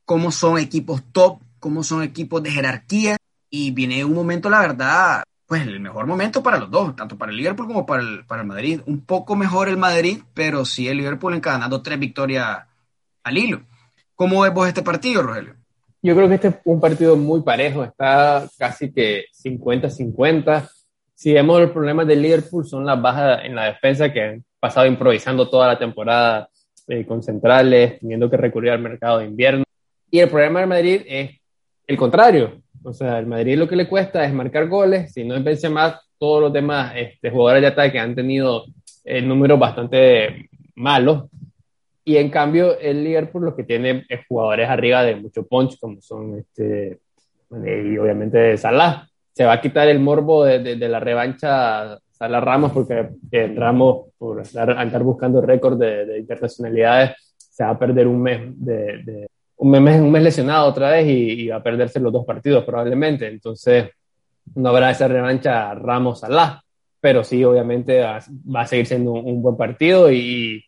cómo son equipos top, cómo son equipos de jerarquía. Y viene un momento, la verdad, pues el mejor momento para los dos, tanto para el Liverpool como para el, para el Madrid. Un poco mejor el Madrid, pero sí el Liverpool encadenando tres victorias al hilo. ¿Cómo ves vos este partido, Rogelio? Yo creo que este es un partido muy parejo, está casi que 50-50. Si vemos los problemas del Liverpool son las bajas en la defensa que han pasado improvisando toda la temporada eh, con centrales, teniendo que recurrir al mercado de invierno. Y el problema del Madrid es el contrario, o sea, el Madrid lo que le cuesta es marcar goles, si no es más todos los demás este, jugadores de ataque han tenido el número bastante malo. Y en cambio, el Liverpool lo que tiene es jugadores arriba de mucho punch, como son este, y obviamente Salah. Se va a quitar el morbo de, de, la revancha Salah Ramos, porque Ramos, por andar buscando récord de, de, internacionalidades, se va a perder un mes de, un mes, un mes lesionado otra vez y, va a perderse los dos partidos probablemente. Entonces, no habrá esa revancha Ramos-Alá, pero sí, obviamente va, a seguir siendo un, buen partido y,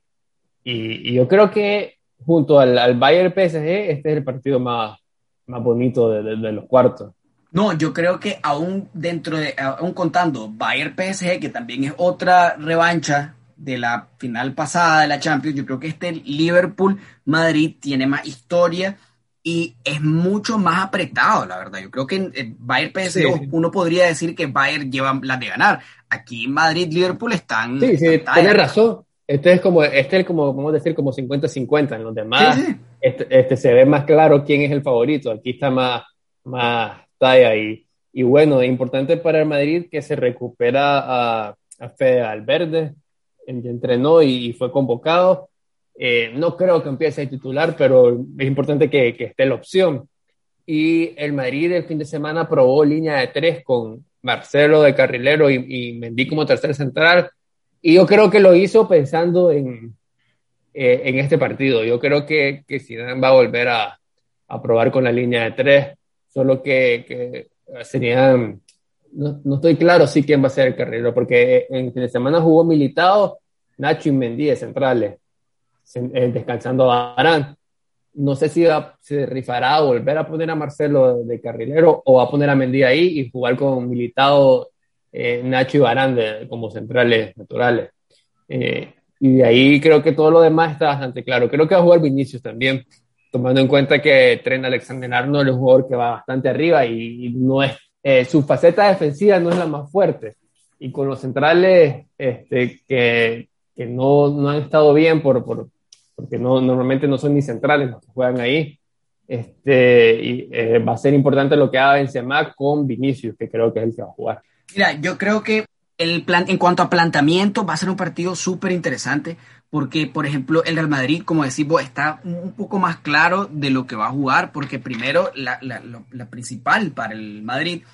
y, yo creo que junto al, al Bayern PSG, este es el partido más, más bonito de, de, los cuartos. No, yo creo que aún dentro de, aún contando Bayern PSG, que también es otra revancha de la final pasada de la Champions, yo creo que este Liverpool-Madrid tiene más historia y es mucho más apretado, la verdad. Yo creo que Bayern PSG uno podría decir que Bayern lleva la de ganar. Aquí Madrid-Liverpool están. Sí, sí, tienes razón. Este es como, este es como, vamos a decir, como 50-50. En los demás, este, este, se ve más claro quién es el favorito. Aquí está más, más talla. Y, y bueno, importante para el Madrid que se recupera a, a Fede Alverde, entrenó y fue convocado. Eh, no creo que empiece a titular, pero es importante que, que, esté la opción. Y el Madrid el fin de semana probó línea de tres con Marcelo de carrilero y, y Mendy como tercer central. Y yo creo que lo hizo pensando en, eh, en este partido. Yo creo que, que Zidane va a volver a, a probar con la línea de tres, solo que, que serían no, estoy claro sí quién va a ser el carrilero, porque en fin de semana jugó Militado, Nacho y Mendy de centrales, descansando a Arán. No sé si se rifará a volver a poner a Marcelo de carrilero o va a poner a Mendy ahí y jugar con Militado, eh, Nacho y Barán como centrales naturales. Eh, y de ahí creo que todo lo demás está bastante claro. Creo que va a jugar Vinicius también, tomando en cuenta que Tren Alexander Arnold es un jugador que va bastante arriba y no es eh, su faceta defensiva no es la más fuerte. Y con los centrales este, que, que no, no, han estado bien por, por, porque no, normalmente no son ni centrales los que juegan ahí, este, y, eh, va a ser importante lo que haga Benzema con Vinicius, que creo que es el que va a jugar. Mira, yo creo que el plan, en cuanto a planteamiento, va a ser un partido súper interesante porque, por ejemplo, el Real Madrid, como decimos, está un poco más claro de lo que va a jugar, porque primero la, la, la principal para el Madrid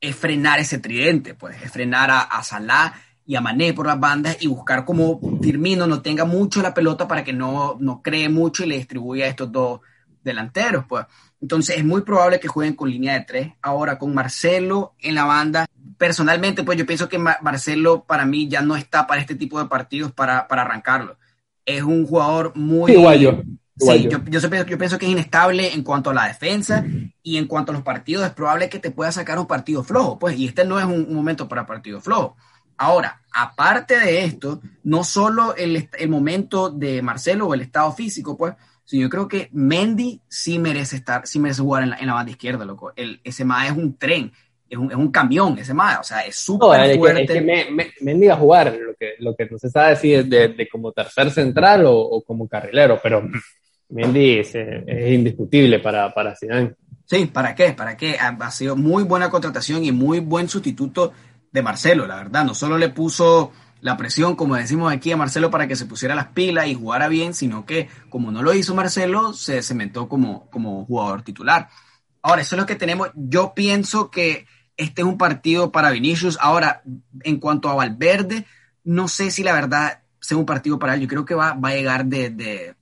es frenar ese tridente, pues es frenar a, a, Salah y a Mané por las bandas y buscar como Firmino no tenga mucho la pelota para que no, no cree mucho y le distribuya a estos dos delanteros, pues. Entonces es muy probable que jueguen con línea de tres. Ahora con Marcelo en la banda. Personalmente, pues yo pienso que Marcelo para mí ya no está para este tipo de partidos para, para arrancarlo es un jugador muy... Igual yo. sí, yo. Yo, pienso que es inestable en cuanto a la defensa y en cuanto a los partidos es probable que te pueda sacar un partido flojo, pues, y este no es un, momento para partido flojo. Ahora, aparte de esto, no solo el, el, momento de Marcelo o el estado físico, pues, sino yo creo que Mendy sí merece estar, sí merece jugar en la, en la banda izquierda, loco. El, ese más es un tren es un, es un camión ese más, o sea, es súper fuerte. Es que, me, Mendy a jugar, lo que, lo que no se sabe si es de, de como tercer central o, o, como carrilero, pero Mendy es, es indiscutible para, para Zidane. Sí, ¿para qué? ¿Para qué? Ha, sido muy buena contratación y muy buen sustituto de Marcelo, la verdad. No solo le puso la presión, como decimos aquí a Marcelo, para que se pusiera las pilas y jugara bien, sino que como no lo hizo Marcelo, se cementó como, como jugador titular. Ahora, eso es lo que tenemos. Yo pienso que este es un partido para Vinicius. Ahora, en cuanto a Valverde, no sé si la verdad sea un partido para él. Yo creo que va, va a llegar de,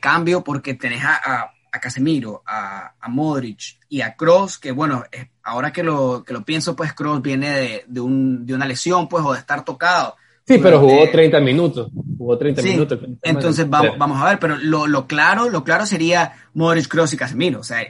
cambio porque tenés a a Casemiro, a, Modric y a Cross, que bueno, ahora que lo, que lo pienso, pues Cross viene de, un, de una lesión, pues, o de estar tocado. Sí, pero jugó 30 minutos. Jugó 30 minutos. Entonces vamos, vamos a ver, pero lo, claro, lo claro sería Modric, Cross y Casemiro. O sea,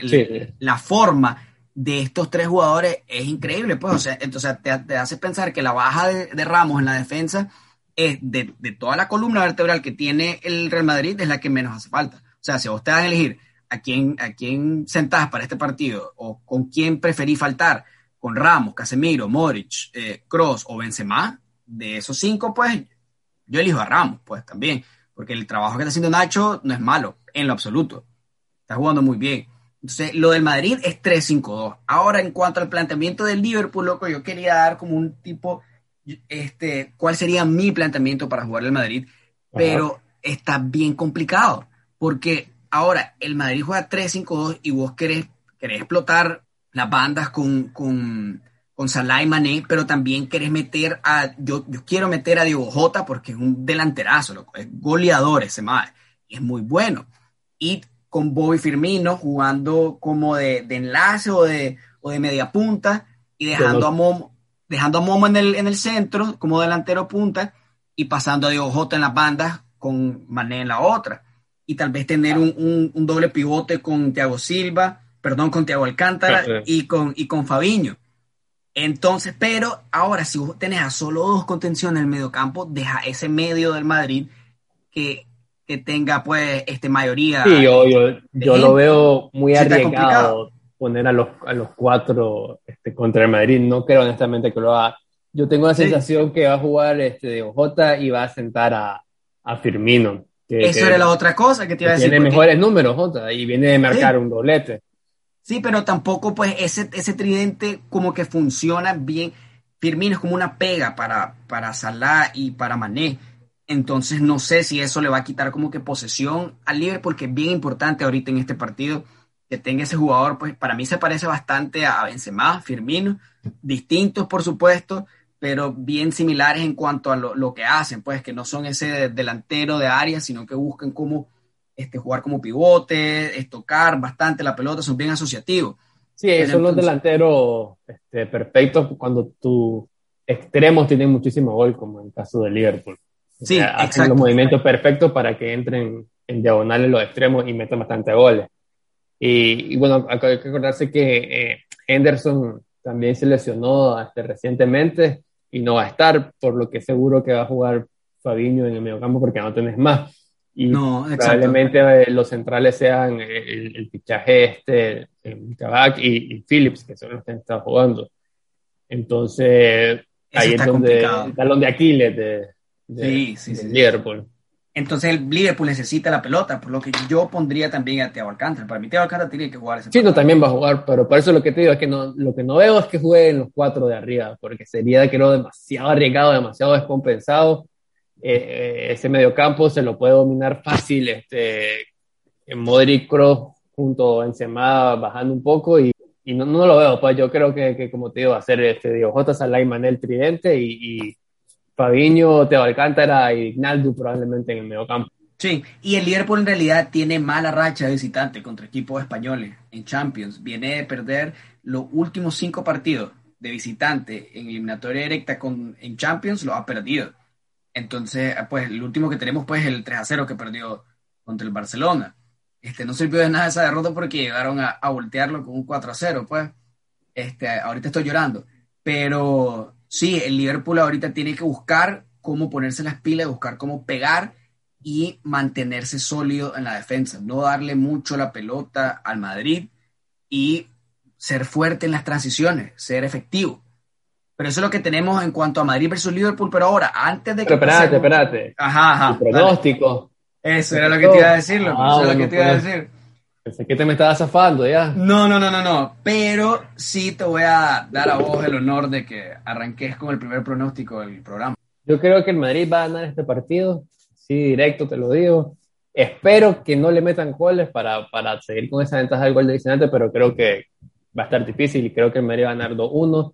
la forma de estos tres jugadores es increíble, pues. O sea, entonces te, hace pensar que la baja de, Ramos en la defensa es de, de, toda la columna vertebral que tiene el Real Madrid, es la que menos hace falta. O sea, si vos te vas a elegir a quién, a quién sentás para este partido o con quién preferí faltar, con Ramos, Casemiro, Modric, eh, Cross o Benzema, de esos cinco, pues yo elijo a Ramos, pues también, porque el trabajo que está haciendo Nacho no es malo, en lo absoluto. Está jugando muy bien. Entonces, lo del Madrid es 3-5-2. Ahora, en cuanto al planteamiento del Liverpool, loco, yo quería dar como un tipo, este, cuál sería mi planteamiento para jugar el Madrid, pero está bien complicado, porque Ahora, el Madrid juega 3-5-2 y vos querés, querés explotar las bandas con, con, con Salah y Mané, pero también querés meter a. Yo, yo quiero meter a Diego Jota porque es un delanterazo, es goleador ese madre, y es muy bueno. Y con Bobby Firmino jugando como de, de enlace o de, o de media punta y dejando a Momo, dejando a Momo en el, en el centro como delantero punta y pasando a Diego Jota en las bandas con Mané en la otra y tal vez tener un, doble pivote con Thiago Silva, perdón, con Thiago Alcántara y con, y con Fabiño. Entonces, pero ahora si vos tenés a solo dos contenciones en el medio campo, deja ese medio del Madrid que, tenga pues este mayoría. Sí, yo, yo, lo veo muy arriesgado poner a los, a los cuatro este, contra el Madrid. No creo honestamente que lo haga. Yo tengo la sensación que va a jugar este Jota y va a sentar a, a Firmino. Eso era la otra cosa que te iba a decir. Tiene mejores números, Jota, y viene de marcar un doblete. Sí, pero tampoco, pues, ese, ese tridente como que funciona bien. Firmino es como una pega para, para Salah y para Mané. Entonces, no sé si eso le va a quitar como que posesión al Liverpool, que es bien importante ahorita en este partido que tenga ese jugador, pues para mí se parece bastante a Benzema, Firmino, distintos por supuesto, pero bien similares en cuanto a lo, que hacen, pues que no son ese delantero de área, sino que buscan cómo este, jugar como pivote, tocar bastante la pelota, son bien asociativos. Sí, son los delanteros este, perfectos cuando tus extremos tienen muchísimo gol, como en el caso de Liverpool. Sí, hacen los movimientos perfectos para que entren en diagonales los extremos y metan bastante goles. Y, bueno, hay que acordarse que eh, Henderson también se lesionó este, recientemente y no va a estar, por lo que seguro que va a jugar Fabiño en el mediocampo porque no tenés más. Y probablemente eh, los centrales sean el, fichaje este, el y, Phillips, que son los que han estado jugando. Entonces, ahí es donde el talón de Aquiles de, de, sí, sí, Liverpool. Entonces el Liverpool necesita la pelota, por lo que yo pondría también a Thiago Alcántara. Para mí Thiago Alcántara tiene que jugar ese Sí, no, también va a jugar, pero por eso lo que te digo es que no, lo que no veo es que juegue en los cuatro de arriba, porque sería, creo, demasiado arriesgado, demasiado descompensado. Eh, eh, ese mediocampo se lo puede dominar fácil este, en Modric Cross junto a Benzema bajando un poco y, y no, no, lo veo, pues yo creo que, que, como te digo, va a ser este, Diego J. Salah y Manel Tridente y, y Fabiño, Teo Alcántara y Ignaldo probablemente en el medio campo. Sí, y el Liverpool en realidad tiene mala racha de visitante contra equipos españoles en Champions. Viene de perder los últimos cinco partidos de visitante en eliminatoria directa con, en Champions, lo ha perdido. Entonces, pues el último que tenemos pues el 3 a 0 que perdió contra el Barcelona. Este, no sirvió de nada esa derrota porque llegaron a, a voltearlo con un 4 a 0, pues. Este, ahorita estoy llorando. Pero sí, el Liverpool ahorita tiene que buscar cómo ponerse las pilas, buscar cómo pegar y mantenerse sólido en la defensa, no darle mucho la pelota al Madrid y ser fuerte en las transiciones, ser efectivo. Pero eso es lo que tenemos en cuanto a Madrid versus Liverpool. Pero ahora, antes de que. Pero espérate, espérate. Ajá, ajá. pronóstico. Eso era lo que te iba a decir, ah, eso lo que te iba a pues. decir. Pensé que te me estabas zafando ya. No, no, no, no, no. Pero sí te voy a dar a vos el honor de que arranques con el primer pronóstico del programa. Yo creo que el Madrid va a ganar este partido. Sí, directo te lo digo. Espero que no le metan goles para, para seguir con esa ventaja del gol de visitante, pero creo que va a estar difícil y creo que el Madrid va a ganar 2-1.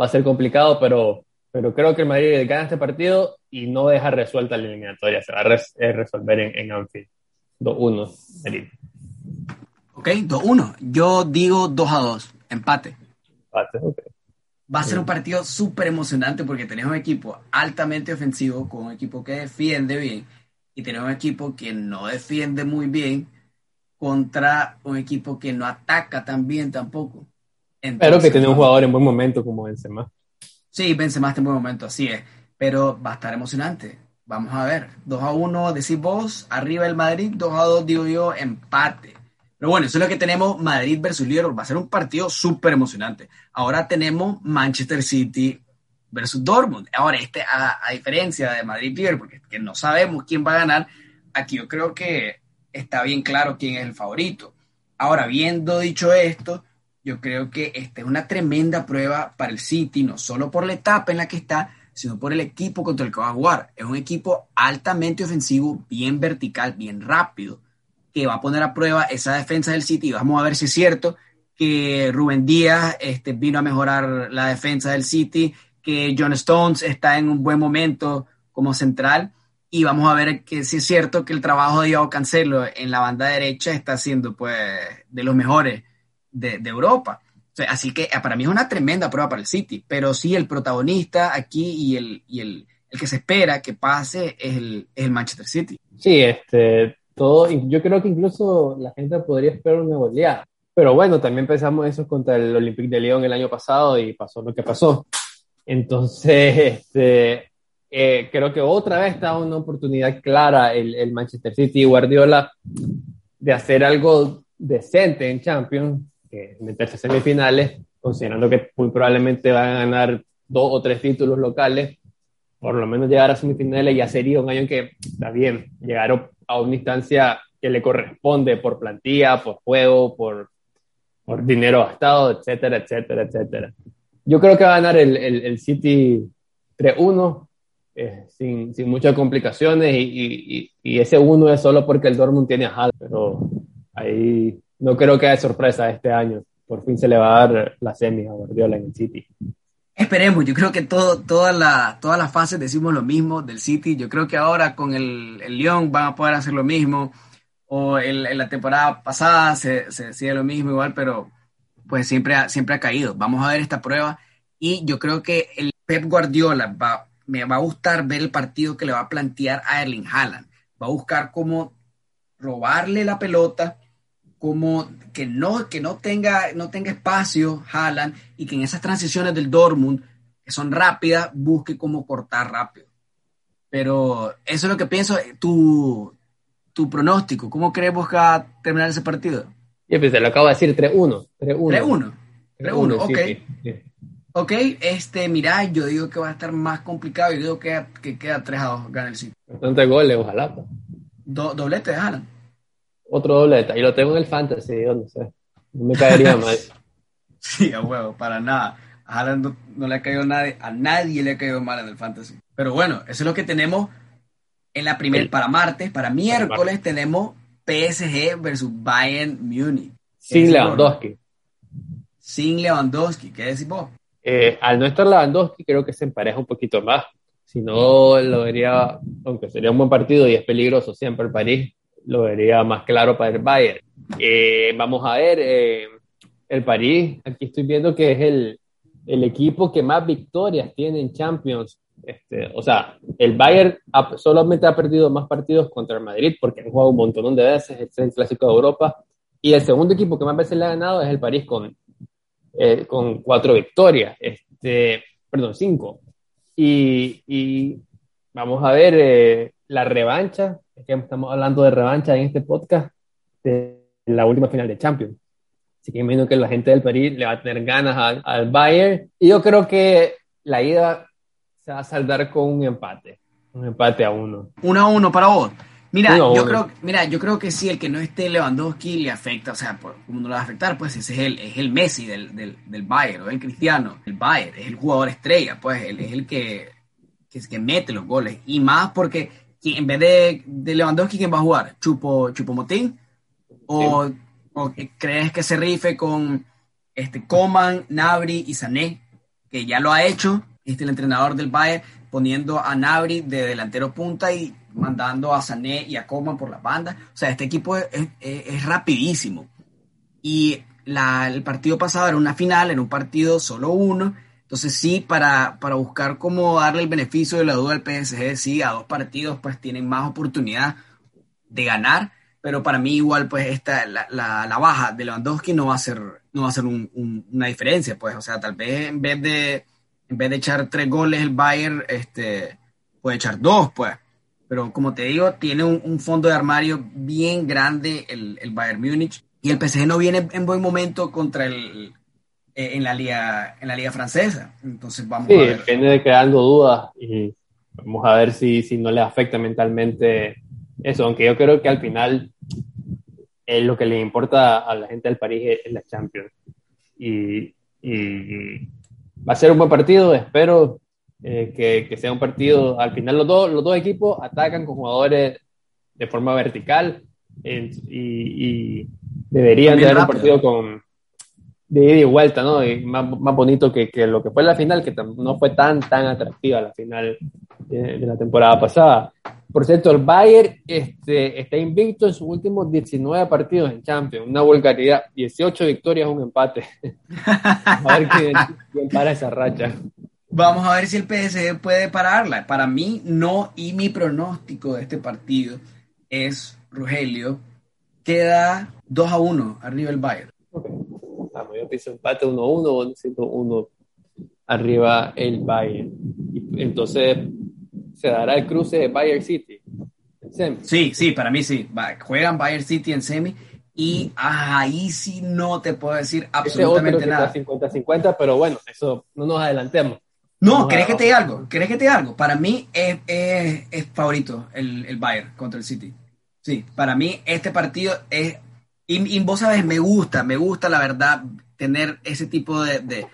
Va a ser complicado, pero, pero creo que el Madrid gana este partido y no deja resuelta la eliminatoria. Se va a resolver en, en Anfield. 2-1, Madrid. Ok, 2-1. Yo digo 2-2, empate. Empate, ok. Va a ser un partido súper emocionante porque tenemos un equipo altamente ofensivo con un equipo que defiende bien y tenemos un equipo que no defiende muy bien contra un equipo que no ataca tan bien tampoco. pero que tiene un jugador en buen momento como Benzema. Sí, Benzema está en buen momento, así es. Pero va a estar emocionante. Vamos a ver. 2 a 1, decís vos, arriba el Madrid, 2 a 2, digo yo, empate. Pero bueno, eso es lo que tenemos Madrid versus Liverpool. Va a ser un partido súper emocionante. Ahora tenemos Manchester City versus Dortmund. Ahora, este, a, diferencia de Madrid-Liverpool, porque que no sabemos quién va a ganar, aquí yo creo que está bien claro quién es el favorito. Ahora, viendo dicho esto, yo creo que esta es una tremenda prueba para el City, no solo por la etapa en la que está, sino por el equipo contra el que va a jugar. Es un equipo altamente ofensivo, bien vertical, bien rápido que va a poner a prueba esa defensa del City. Vamos a ver si es cierto que Rubén Díaz este, vino a mejorar la defensa del City, que John Stones está en un buen momento como central. Y vamos a ver que si es cierto que el trabajo de Diego Cancelo en la banda derecha está siendo pues de los mejores de, Europa. así que para mí es una tremenda prueba para el City, pero sí el protagonista aquí y el, y el, el que se espera que pase es el, es el Manchester City. Sí, este, todo, yo creo que incluso la gente podría esperar una goleada. Pero bueno, también pensamos eso contra el Olympique de Lyon el año pasado y pasó lo que pasó. Entonces, este, eh, creo que otra vez está una oportunidad clara el, el, Manchester City y Guardiola de hacer algo decente en Champions, que meterse a semifinales, considerando que muy probablemente van a ganar dos o tres títulos locales, por lo menos llegar a semifinales ya sería un año que está bien, llegaron a una instancia que le corresponde por plantilla, por juego, por, por dinero gastado, etcétera, etcétera, etcétera. Yo creo que va a ganar el, el, el City 3-1 eh, sin, sin, muchas complicaciones y, y, y, ese 1 es solo porque el Dortmund tiene a Hall, pero ahí no creo que haya sorpresa este año. Por fin se le va a dar la semi a Guardiola en el City. Esperemos, yo creo que todo, todas las fases decimos lo mismo del City. Yo creo que ahora con el, el Lyon van a poder hacer lo mismo. O en la temporada pasada se, se sigue lo mismo igual, pero pues siempre ha, siempre ha caído. Vamos a ver esta prueba. Y yo creo que el Pep Guardiola va, me va a gustar ver el partido que le va a plantear a Erling Haaland. Va a buscar cómo robarle la pelota como que no, que no tenga, no tenga espacio Haaland y que en esas transiciones del Dortmund, que son rápidas, busque cómo cortar rápido. Pero eso es lo que pienso. Tu, tu pronóstico, ¿cómo crees a terminar ese partido? Yo pues, lo acabo de decir 3-1. 3-1. 3-1, ok. Ok, este, mira, yo digo que va a estar más complicado. Yo digo que, que queda 3-2, gana el City. Bastante goles, ojalá. Do, doblete de Haaland otro doblete. Y lo tengo en el fantasy, yo no sé. No me caería mal. sí, a huevo, para nada. A Haaland no, le ha caído nadie, a nadie le ha caído mal en el fantasy. Pero bueno, eso es lo que tenemos en la primera, para martes, para miércoles tenemos PSG versus Bayern Munich. Sin Lewandowski. Sin Lewandowski, ¿qué decís vos? Eh, al no estar Lewandowski, creo que se empareja un poquito más. Si no, lo vería, aunque sería un buen partido y es peligroso siempre el París, lo vería más claro para el Bayern. Eh, vamos a ver, eh, el París, aquí estoy viendo que es el, el, equipo que más victorias tiene en Champions. Este, o sea, el Bayern solamente ha perdido más partidos contra el Madrid porque han jugado un montón de veces, es el clásico de Europa. Y el segundo equipo que más veces le ha ganado es el París con, eh, con cuatro victorias, este, perdón, cinco. Y, y vamos a ver la revancha que estamos hablando de revancha en este podcast de la última final de Champions. Así que imagino que la gente del París le va a tener ganas al, Bayern. Y yo creo que la ida se va a saldar con un empate. Un empate a uno. Uno a uno para vos. Mira, yo creo, mira, yo creo que sí, el que no esté Lewandowski le afecta, o sea, ¿cómo no le va a afectar? Pues ese es el, es el Messi del, del, del Bayern, o el Cristiano, el Bayern, es el jugador estrella, pues él es el que, que, que mete los goles. Y más porque en vez de, de Lewandowski, ¿quién va a jugar? ¿Chupo, Chupomotín? ¿O, ¿O, crees que se rife con este, Coman, Nabri y Sané? Que ya lo ha hecho, este, el entrenador del Bayern, poniendo a Nabri de delantero punta y mandando a Sané y a Coman por la banda. O sea, este equipo es, rapidísimo. Y la, el partido pasado era una final, en un partido solo uno. Entonces sí, para, para buscar cómo darle el beneficio de la duda al PSG, sí, a dos partidos pues tienen más oportunidad de ganar, pero para mí igual pues esta, la, la, baja de Lewandowski no va a ser, no va a ser una diferencia, pues, o sea, tal vez en vez de, en vez de echar tres goles el Bayern, este, puede echar dos, pues, pero como te digo, tiene un, fondo de armario bien grande el, el, Bayern Múnich y el PSG no viene en buen momento contra el en la liga en la liga francesa. Entonces vamos a ver. depende de creando dudas y vamos a ver si, si no le afecta mentalmente eso, aunque yo creo que al final es lo que le importa a la gente del París es, la Champions. Y, y, va a ser un buen partido, espero eh, que, que, sea un partido, al final los dos, los dos equipos atacan con jugadores de forma vertical y, y, deberían tener un partido con de ida y vuelta, ¿no? Y más, más bonito que, que, lo que fue la final, que no fue tan, tan atractiva la final de, la temporada pasada. Por cierto, el Bayern este, está invicto en sus últimos 19 partidos en Champions, una vulgaridad, 18 victorias, un empate. a ver quién para esa racha. Vamos a ver si el PSG puede pararla. Para mí, no, y mi pronóstico de este partido es, Rogelio, queda 2 a 1 arriba el Bayern. Yo pienso empate 1-1, 1 arriba el Bayern. entonces, ¿se dará el cruce de Bayern City? Sí, sí, para mí sí. juegan Bayern City en semi y ahí sí no te puedo decir absolutamente nada. 50-50, pero bueno, eso no nos adelantemos. No, ¿crees que te diga algo? ¿Crees que te diga algo? Para mí es, es, favorito el, el, Bayern contra el City. Sí, para mí este partido es... Y, vos sabes, me gusta, me gusta la verdad tener ese tipo de, de,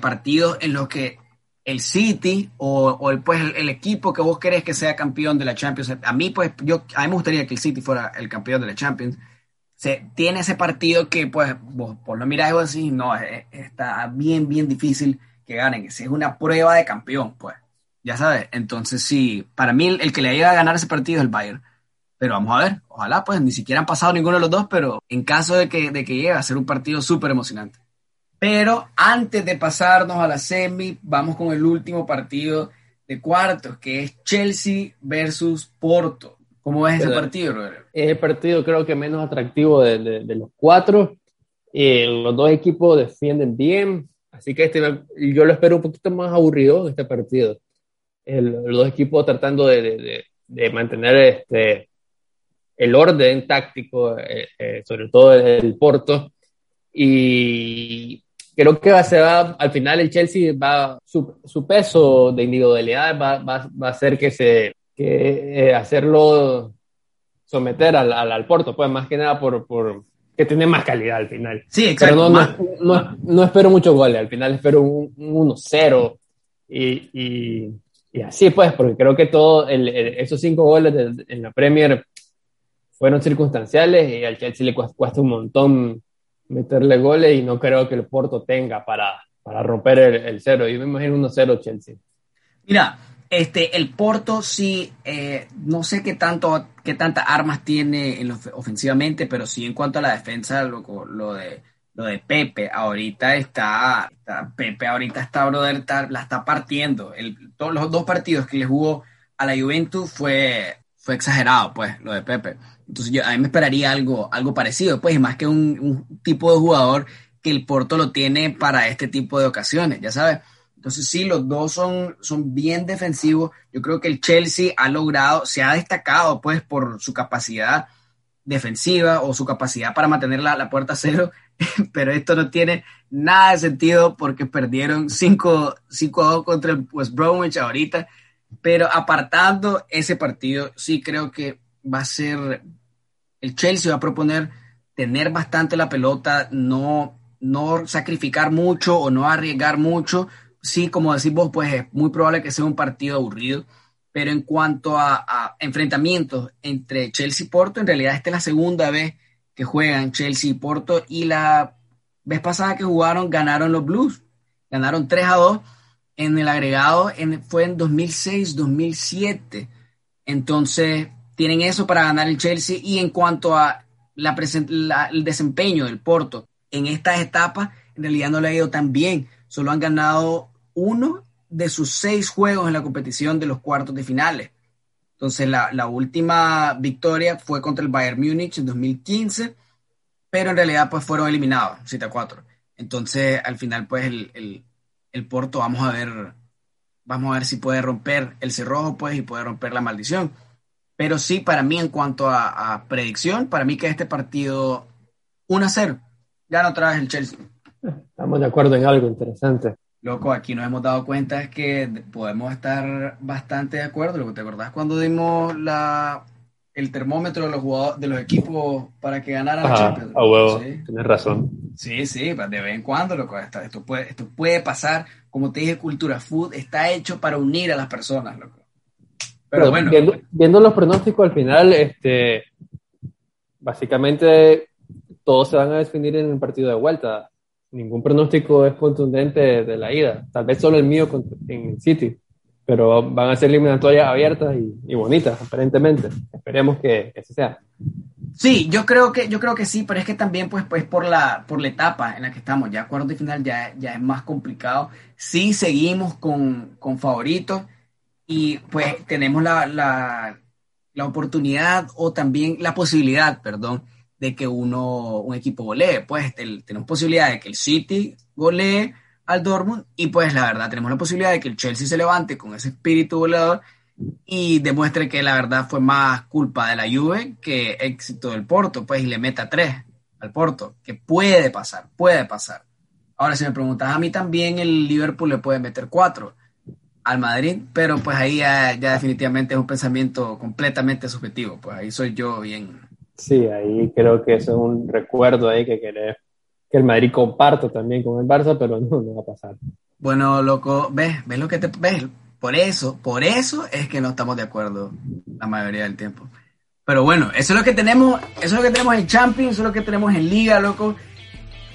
partidos en los que el City o, el, pues, el, equipo que vos querés que sea campeón de la Champions, a mí pues yo a mí me gustaría que el City fuera el campeón de la Champions. Se, tiene ese partido que pues vos por lo miras y vos decís, no, está bien, bien difícil que ganen. Es una prueba de campeón, pues. Ya sabes. Entonces, sí, para mí el, que le llega a ganar ese partido es el Bayern. Pero vamos a ver, ojalá, pues ni siquiera han pasado ninguno de los dos, pero en caso de que, de que llegue a ser un partido súper emocionante. Pero antes de pasarnos a la semi, vamos con el último partido de cuartos, que es Chelsea versus Porto. ¿Cómo ves ese partido, Robert? Es el partido creo que menos atractivo de, de, los cuatro. Eh, los dos equipos defienden bien, Así que este, yo lo espero un poquito más aburrido este partido. los dos equipos tratando de, de, mantener este, el orden táctico, eh, eh, sobre todo el Porto. Y creo que va, se va, al final el Chelsea va, su, su peso de individualidad va, va, va, a hacer que se, que eh, hacerlo someter al, al, al, Porto, pues más que nada por, por, que tiene más calidad al final. Sí, exacto. Pero no, no, espero muchos goles, al final espero un, 1-0 y, y, así pues, porque creo que todos esos cinco goles en la Premier fueron circunstanciales y al Chelsea le cuesta un montón meterle goles y no creo que el Porto tenga para, para romper el, cero. Yo me imagino 1-0 Chelsea. Mira, este, el Porto sí, eh, no sé qué tanto, qué tantas armas tiene en ofensivamente, pero sí en cuanto a la defensa, lo, lo de lo de Pepe ahorita está, Pepe ahorita está, brother, la está partiendo. Todos los dos partidos que le jugó a la Juventus fue, fue exagerado, pues, lo de Pepe. Entonces yo a mí me esperaría algo, algo parecido, pues, más que un, tipo de jugador que el Porto lo tiene para este tipo de ocasiones, ya sabes. Entonces sí, los dos son, son bien defensivos. Yo creo que el Chelsea ha logrado, se ha destacado pues por su capacidad defensiva o su capacidad para mantener la, la puerta a cero, pero esto no tiene nada de sentido porque perdieron 5 2 contra el West Bromwich ahorita. Pero apartando ese partido, sí creo que va a ser, el Chelsea va a proponer tener bastante la pelota, no, no sacrificar mucho o no arriesgar mucho. Sí, como decís vos, pues es muy probable que sea un partido aburrido. Pero en cuanto a, enfrentamientos entre Chelsea y Porto, en realidad esta es la segunda vez que juegan Chelsea y Porto y la vez pasada que jugaron ganaron los Blues. Ganaron 3 a 2 en el agregado, fue en 2006-2007. Entonces, tienen eso para ganar el Chelsea. Y en cuanto a la, el desempeño del Porto en estas etapas, en realidad no le ha ido tan bien. Solo han ganado uno de sus seis juegos en la competición de los cuartos de finales. Entonces, la, última victoria fue contra el Bayern Múnich en 2015, pero en realidad pues fueron eliminados, 7 a 4. Entonces, al final, pues el, el, Porto, vamos a ver, vamos a ver si puede romper el cerrojo, pues, y puede romper la maldición. Pero sí, para mí, en cuanto a, predicción, para mí que este partido 1 a 0, gana otra vez el Chelsea. Estamos de acuerdo en algo interesante. Loco, aquí nos hemos dado cuenta es que podemos estar bastante de acuerdo. ¿Te acordás cuando dimos la, el termómetro de los jugadores, de los equipos para que ganaran la Champions? A huevo, tienes razón. Sí, sí, pues, de vez en cuando, loco. Esto puede, esto puede pasar. Como te dije, Cultura Food está hecho para unir a las personas, loco. Pero, bueno. Viendo, los pronósticos al final, este, básicamente todos se van a definir en el partido de vuelta ningún pronóstico es contundente de la ida. Tal vez solo el mío en City, pero van a ser eliminatorias abiertas y, bonitas, aparentemente. Esperemos que, así sea. Sí, yo creo que yo creo que sí, pero es que también pues pues por la por la etapa en la que estamos, ya cuarto de final ya, ya es más complicado. Sí seguimos con, con favoritos y pues tenemos la, la, la oportunidad o también la posibilidad, perdón, de que uno, un equipo golee. Pues tenemos posibilidad de que el City golee al Dortmund y pues la verdad tenemos la posibilidad de que el Chelsea se levante con ese espíritu goleador y demuestre que la verdad fue más culpa de la Juve que éxito del Porto, pues y le meta tres al Porto, que puede pasar, puede pasar. Ahora, si me preguntas a mí también, el Liverpool le puede meter cuatro al Madrid, pero pues ahí ya, ya definitivamente es un pensamiento completamente subjetivo, pues ahí soy yo bien, Sí, ahí creo que eso es un recuerdo ahí que querés que el Madrid comparta también con el Barça, pero no, no va a pasar. Bueno, loco, ves, ves lo que te ves. Por eso, por eso es que no estamos de acuerdo la mayoría del tiempo. Pero bueno, eso es lo que tenemos, eso es lo que tenemos en Champions, eso es lo que tenemos en Liga, loco.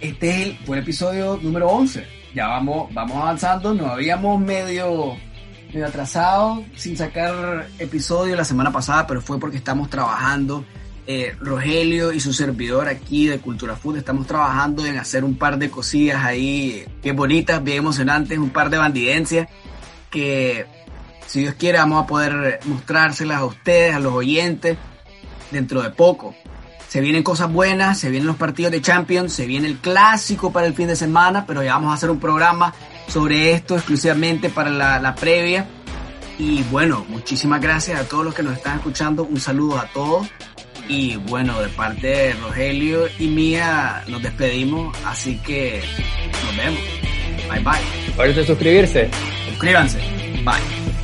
Este es el, fue el episodio número 11. Ya vamos, vamos avanzando, nos habíamos medio, medio atrasado sin sacar episodio la semana pasada, pero fue porque estamos trabajando eh, Rogelio y su servidor aquí de Cultura Food estamos trabajando en hacer un par de cosillas ahí bien bonitas, bien emocionantes, un par de bandidencias que si Dios quiere vamos a poder mostrárselas a ustedes, a los oyentes, dentro de poco. Se vienen cosas buenas, se vienen los partidos de Champions, se viene el clásico para el fin de semana, pero ya vamos a hacer un programa sobre esto exclusivamente para la, la previa. Y bueno, muchísimas gracias a todos los que nos están escuchando. Un saludo a todos. Y bueno, de parte de Rogelio y mía, nos despedimos. Así que nos vemos. Bye bye. Recuerden suscribirse. Suscríbanse. Bye.